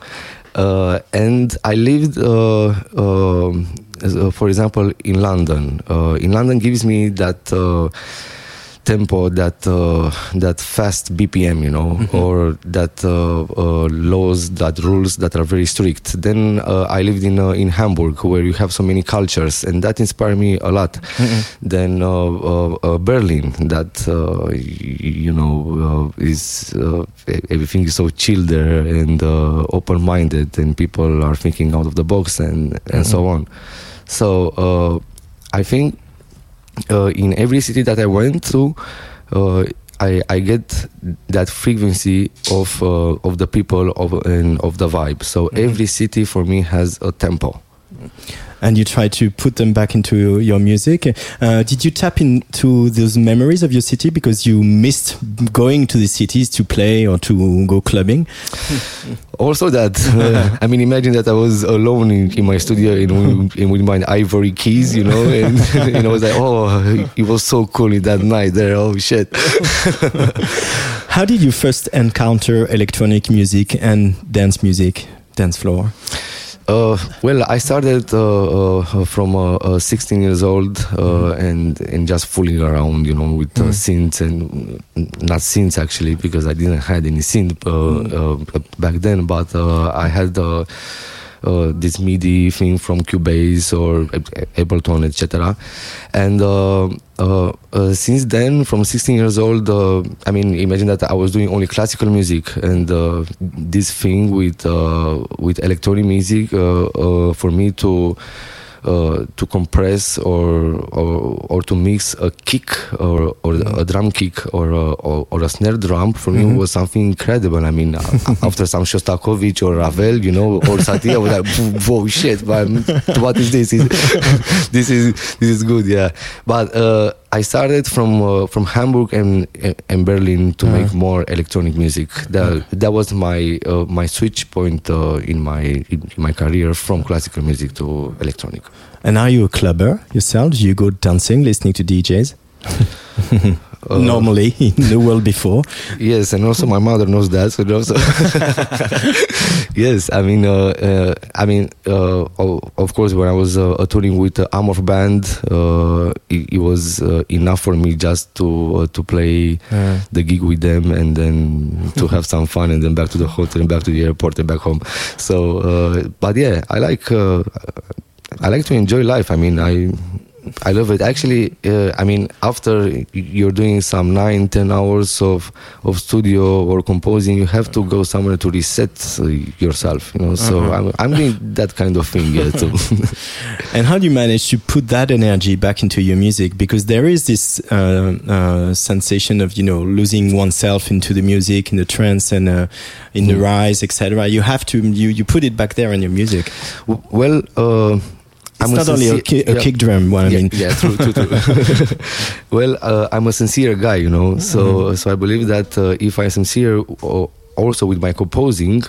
Uh, and I lived, uh, um, uh, for example, in London. Uh, in London gives me that uh, tempo, that uh, that fast BPM, you know, or that uh, uh, laws, that rules that are very strict. Then uh, I lived in uh, in Hamburg, where you have so many cultures, and that inspired me a lot. Then uh, uh, uh, Berlin, that uh, you know uh, is uh, everything is so chill there and uh, open-minded, and people are thinking out of the box and and so on. So uh, I think uh, in every city that I went to, uh, I, I get that frequency of uh, of the people of and of the vibe. So every city for me has a tempo. And you try to put them back into your music. Uh, did you tap into those memories of your city because you missed going to the cities to play or to go clubbing? Also, that uh, I mean, imagine that I was alone in, in my studio in, in with my ivory keys, you know, and you know, I was like, oh, it was so cool in that night there. Oh shit! How did you first encounter electronic music and dance music, dance floor? Uh, well, I started uh, uh, from uh, uh, 16 years old uh, and and just fooling around, you know, with uh, synths and not synths actually because I didn't had any synth uh, back then, but I had. Uh, this MIDI thing from Cubase or Ab- Ableton, etc. And uh, uh, uh, since then, from 16 years old, I mean, imagine that I was doing only classical music, and this thing with with electronic music for me to. Uh, to compress or, or or to mix a kick or, or a drum kick or a, or, or a snare drum for me was something incredible. I mean, after some Shostakovich or Ravel, you know, or Satie, I was like, "Whoa, shit, man! What is this? This is this is good, yeah." But uh, I started from uh, from Hamburg and and Berlin to make more electronic music. That that was my uh, my switch point uh, in my in my career from classical music to electronic. And are you a clubber yourself? Do you go dancing, listening to DJs? Uh, Normally, in the world before. Yes, and also my mother knows that. So also, yes, I mean, uh, uh, I mean, uh, of course, when I was uh, touring with the Amorph band, uh, it, it was uh, enough for me just to uh, to play the gig with them and then to have some fun and then back to the hotel and back to the airport and back home. So, uh, but yeah, I like uh, I like to enjoy life. I mean, I I love it. Actually, uh, I mean, after you're doing some nine, ten hours of of studio or composing, you have to go somewhere to reset uh, yourself. You know, so I'm, I'm doing that kind of thing yeah, too. And how do you manage to put that energy back into your music? Because there is this uh, uh, sensation of you know losing oneself into the music, in the trance, and uh, in the rise, etc. You have to you you put it back there in your music. Well, uh, It's I'm not only a, ki- a yeah. kick drum. What I yeah, mean, yeah, true, true, true. well, uh, I'm a sincere guy, you know. So, so I believe that uh, if I'm sincere, uh, also with my composing,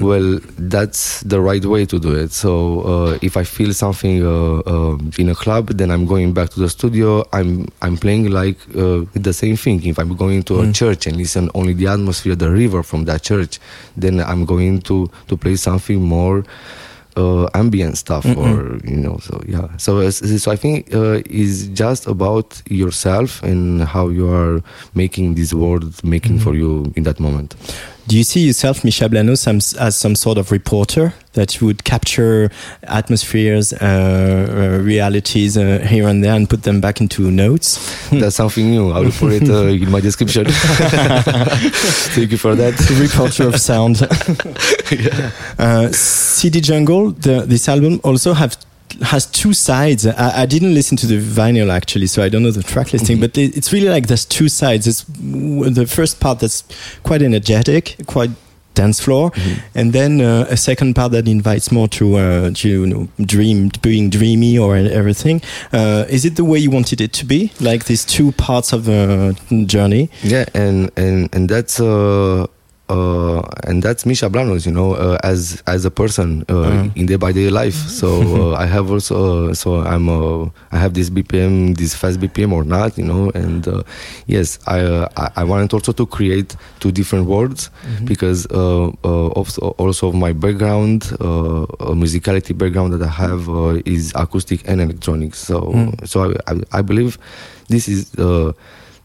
well, that's the right way to do it. So, uh, if I feel something uh, uh, in a club, then I'm going back to the studio. I'm I'm playing like uh, the same thing. If I'm going to a church and listen only the atmosphere, the river from that church, then I'm going to to play something more uh, ambient stuff or you know so yeah. So so i think uh, is just about yourself and how you are making this world making for you in that moment do you see yourself, Michel Blano, some, as some sort of reporter that would capture atmospheres, uh, uh, realities uh, here and there, and put them back into notes? that's something new i will put it uh, in my description thank you for that reporter of sound. uh, CD Jungle, the, this album also have has two sides. I, I didn't listen to the vinyl actually, so I don't know the track listing. But it's really like there's two sides. It's the first part that's quite energetic, quite dance floor, and then uh, a second part that invites more to, uh, to you know, dream, being dreamy or everything. Uh, is it the way you wanted it to be? Like these two parts of the journey? yeah and and and that's uh uh, and that's Misha Blanos, you know, uh, as as a person uh, in day by day life. So uh, I have also, uh, so I'm, uh, I have this BPM, this fast BPM or not, you know, and uh, yes, I, uh, I wanted also to create two different worlds because uh, uh, also also of my background, musicality background that I have uh, is acoustic and electronic. So so I, I I believe this is uh,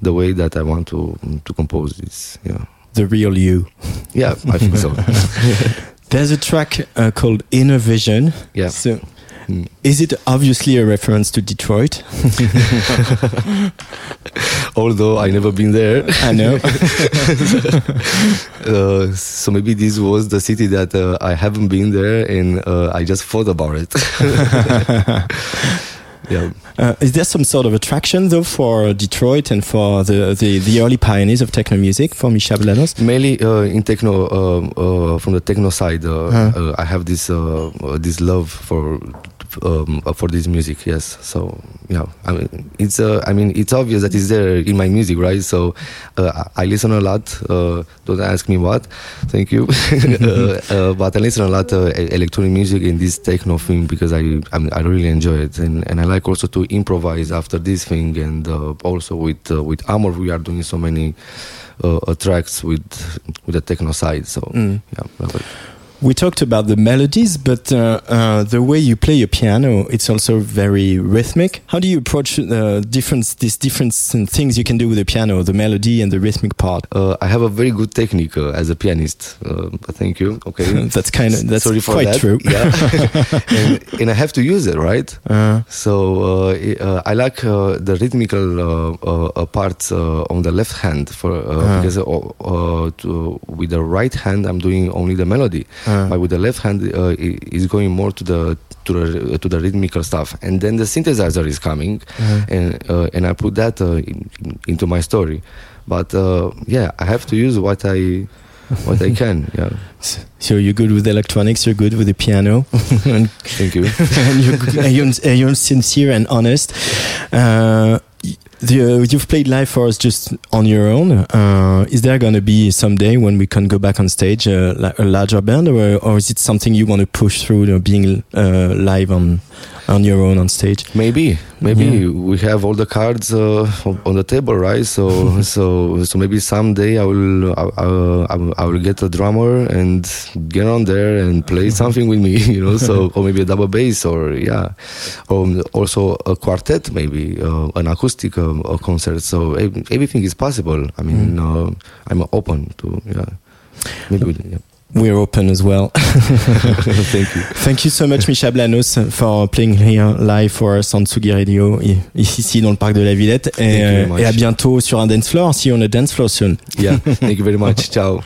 the way that I want to to compose this. Yeah. The real you. Yeah, I think so. There's a track uh, called Inner Vision. Yeah. So, Mm. is it obviously a reference to Detroit? Although I never been there, I know. uh, so maybe this was the city that uh, I haven't been there, and uh, I just thought about it. Yeah. Uh, is there some sort of attraction though for Detroit and for the, the, the early pioneers of techno music for Misha Blanos? Mainly uh, in techno, um, uh, from the techno side, uh, Huh. uh, I have this uh, uh, this love for um, uh, for this music. Yes, so yeah, I mean, it's uh, I mean it's obvious that it's there in my music, right? So uh, I listen a lot. Uh, don't ask me what. Thank you. uh, uh, but I listen a lot electronic music in this techno thing because I I, mean, I really enjoy it, and, and I like also to improvise after this thing, and uh, also with uh, with Amor we are doing so many tracks with with the techno side. So Mm. yeah. We talked about the melodies, but uh, uh, the way you play a piano, it's also very rhythmic. How do you approach uh, different these different things you can do with the piano, the melody and the rhythmic part? Uh, I have a very good technique uh, as a pianist. Uh, thank you. Okay, That's kind of that's Sorry for quite that. true. Yeah, and, and I have to use it, right? Uh, So uh, i- uh, I like uh, the rhythmical parts uh, on the left hand for because uh, uh, to, with the right hand I'm doing only the melody, Ah. but with the left hand uh, i- is going more to the to the to the rhythmical stuff, and then the synthesizer is coming, Ah. and uh, and I put that uh, in, in- into my story. But uh, yeah, I have to use what I what I can. Yeah, so you're good with electronics, you're good with the piano, and, thank you. and you're, you're, you're sincere and honest. Uh, the, you've played live for us just on your own. Uh, is there going to be someday when we can go back on stage uh, a larger band, or, or is it something you want to push through, you know, being uh, live on on your own on stage? Maybe, maybe Yeah. we have all the cards uh, on the table, right? So, so, so maybe someday I will, I, I, I will- get a drummer and get on there and play something with me, you know. So, or maybe a double bass, or yeah, or also a quartet, maybe uh, an acoustic uh, uh, concert. So ev- everything is possible. I mean, uh, I'm open to yeah. Maybe, we- yeah. We're open as well. Thank you. Thank you so much, Micha Blanos, for playing here live for us on Tsugi Radio, ici dans le parc de la Villette. Thank you Et, very euh, much. et à bientôt sur un dance floor. See you on a dance floor soon. Yeah, thank you very much. Ciao.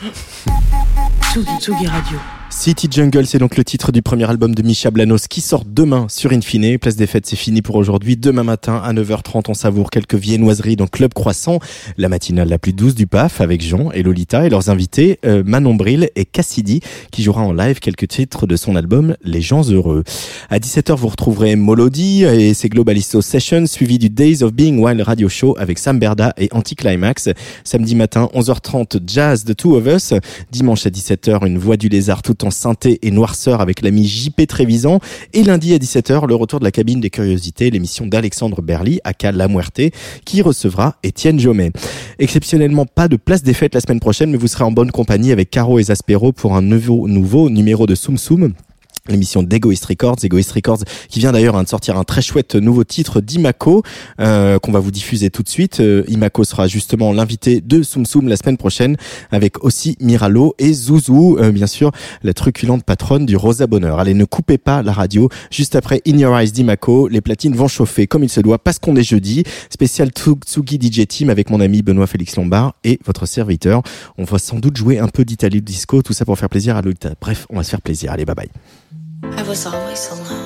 Tsugi Radio. City Jungle, c'est donc le titre du premier album de Micha Blanos qui sort demain sur Infine. Place des fêtes, c'est fini pour aujourd'hui. Demain matin, à 9h30, on savoure quelques viennoiseries dans Club Croissant, la matinale la plus douce du PAF avec Jean et Lolita et leurs invités, euh, Manon Bril et Cassidy, qui jouera en live quelques titres de son album Les gens heureux. À 17h, vous retrouverez Molody et ses Globalisto Sessions, suivi du Days of Being Wild Radio Show avec Sam Berda et Anticlimax. Samedi matin, 11h30, Jazz The Two of Us. Dimanche à 17h, une voix du lézard tout en synthé et noirceur avec l'ami JP Trévisan. Et lundi à 17h, le retour de la cabine des curiosités, l'émission d'Alexandre Berly, aka La Muerte, qui recevra Étienne Jomet. Exceptionnellement, pas de place des fêtes la semaine prochaine, mais vous serez en bonne compagnie avec Caro et Zaspero pour un nouveau, nouveau numéro de Soum Soum l'émission d'Egoist Records, Egoist Records qui vient d'ailleurs hein, de sortir un très chouette nouveau titre d'Imaco euh, qu'on va vous diffuser tout de suite. Euh, Imaco sera justement l'invité de Soum Soum la semaine prochaine avec aussi Miralo et Zouzou, euh, bien sûr la truculente patronne du Rosa Bonheur. Allez, ne coupez pas la radio. Juste après In Your Eyes d'Imaco, les platines vont chauffer comme il se doit parce qu'on est jeudi. Spécial Tsugi DJ Team avec mon ami Benoît Félix Lombard et votre serviteur. On va sans doute jouer un peu d'Italie disco, tout ça pour faire plaisir à Lolita. Bref, on va se faire plaisir. Allez, bye bye. I was always alone.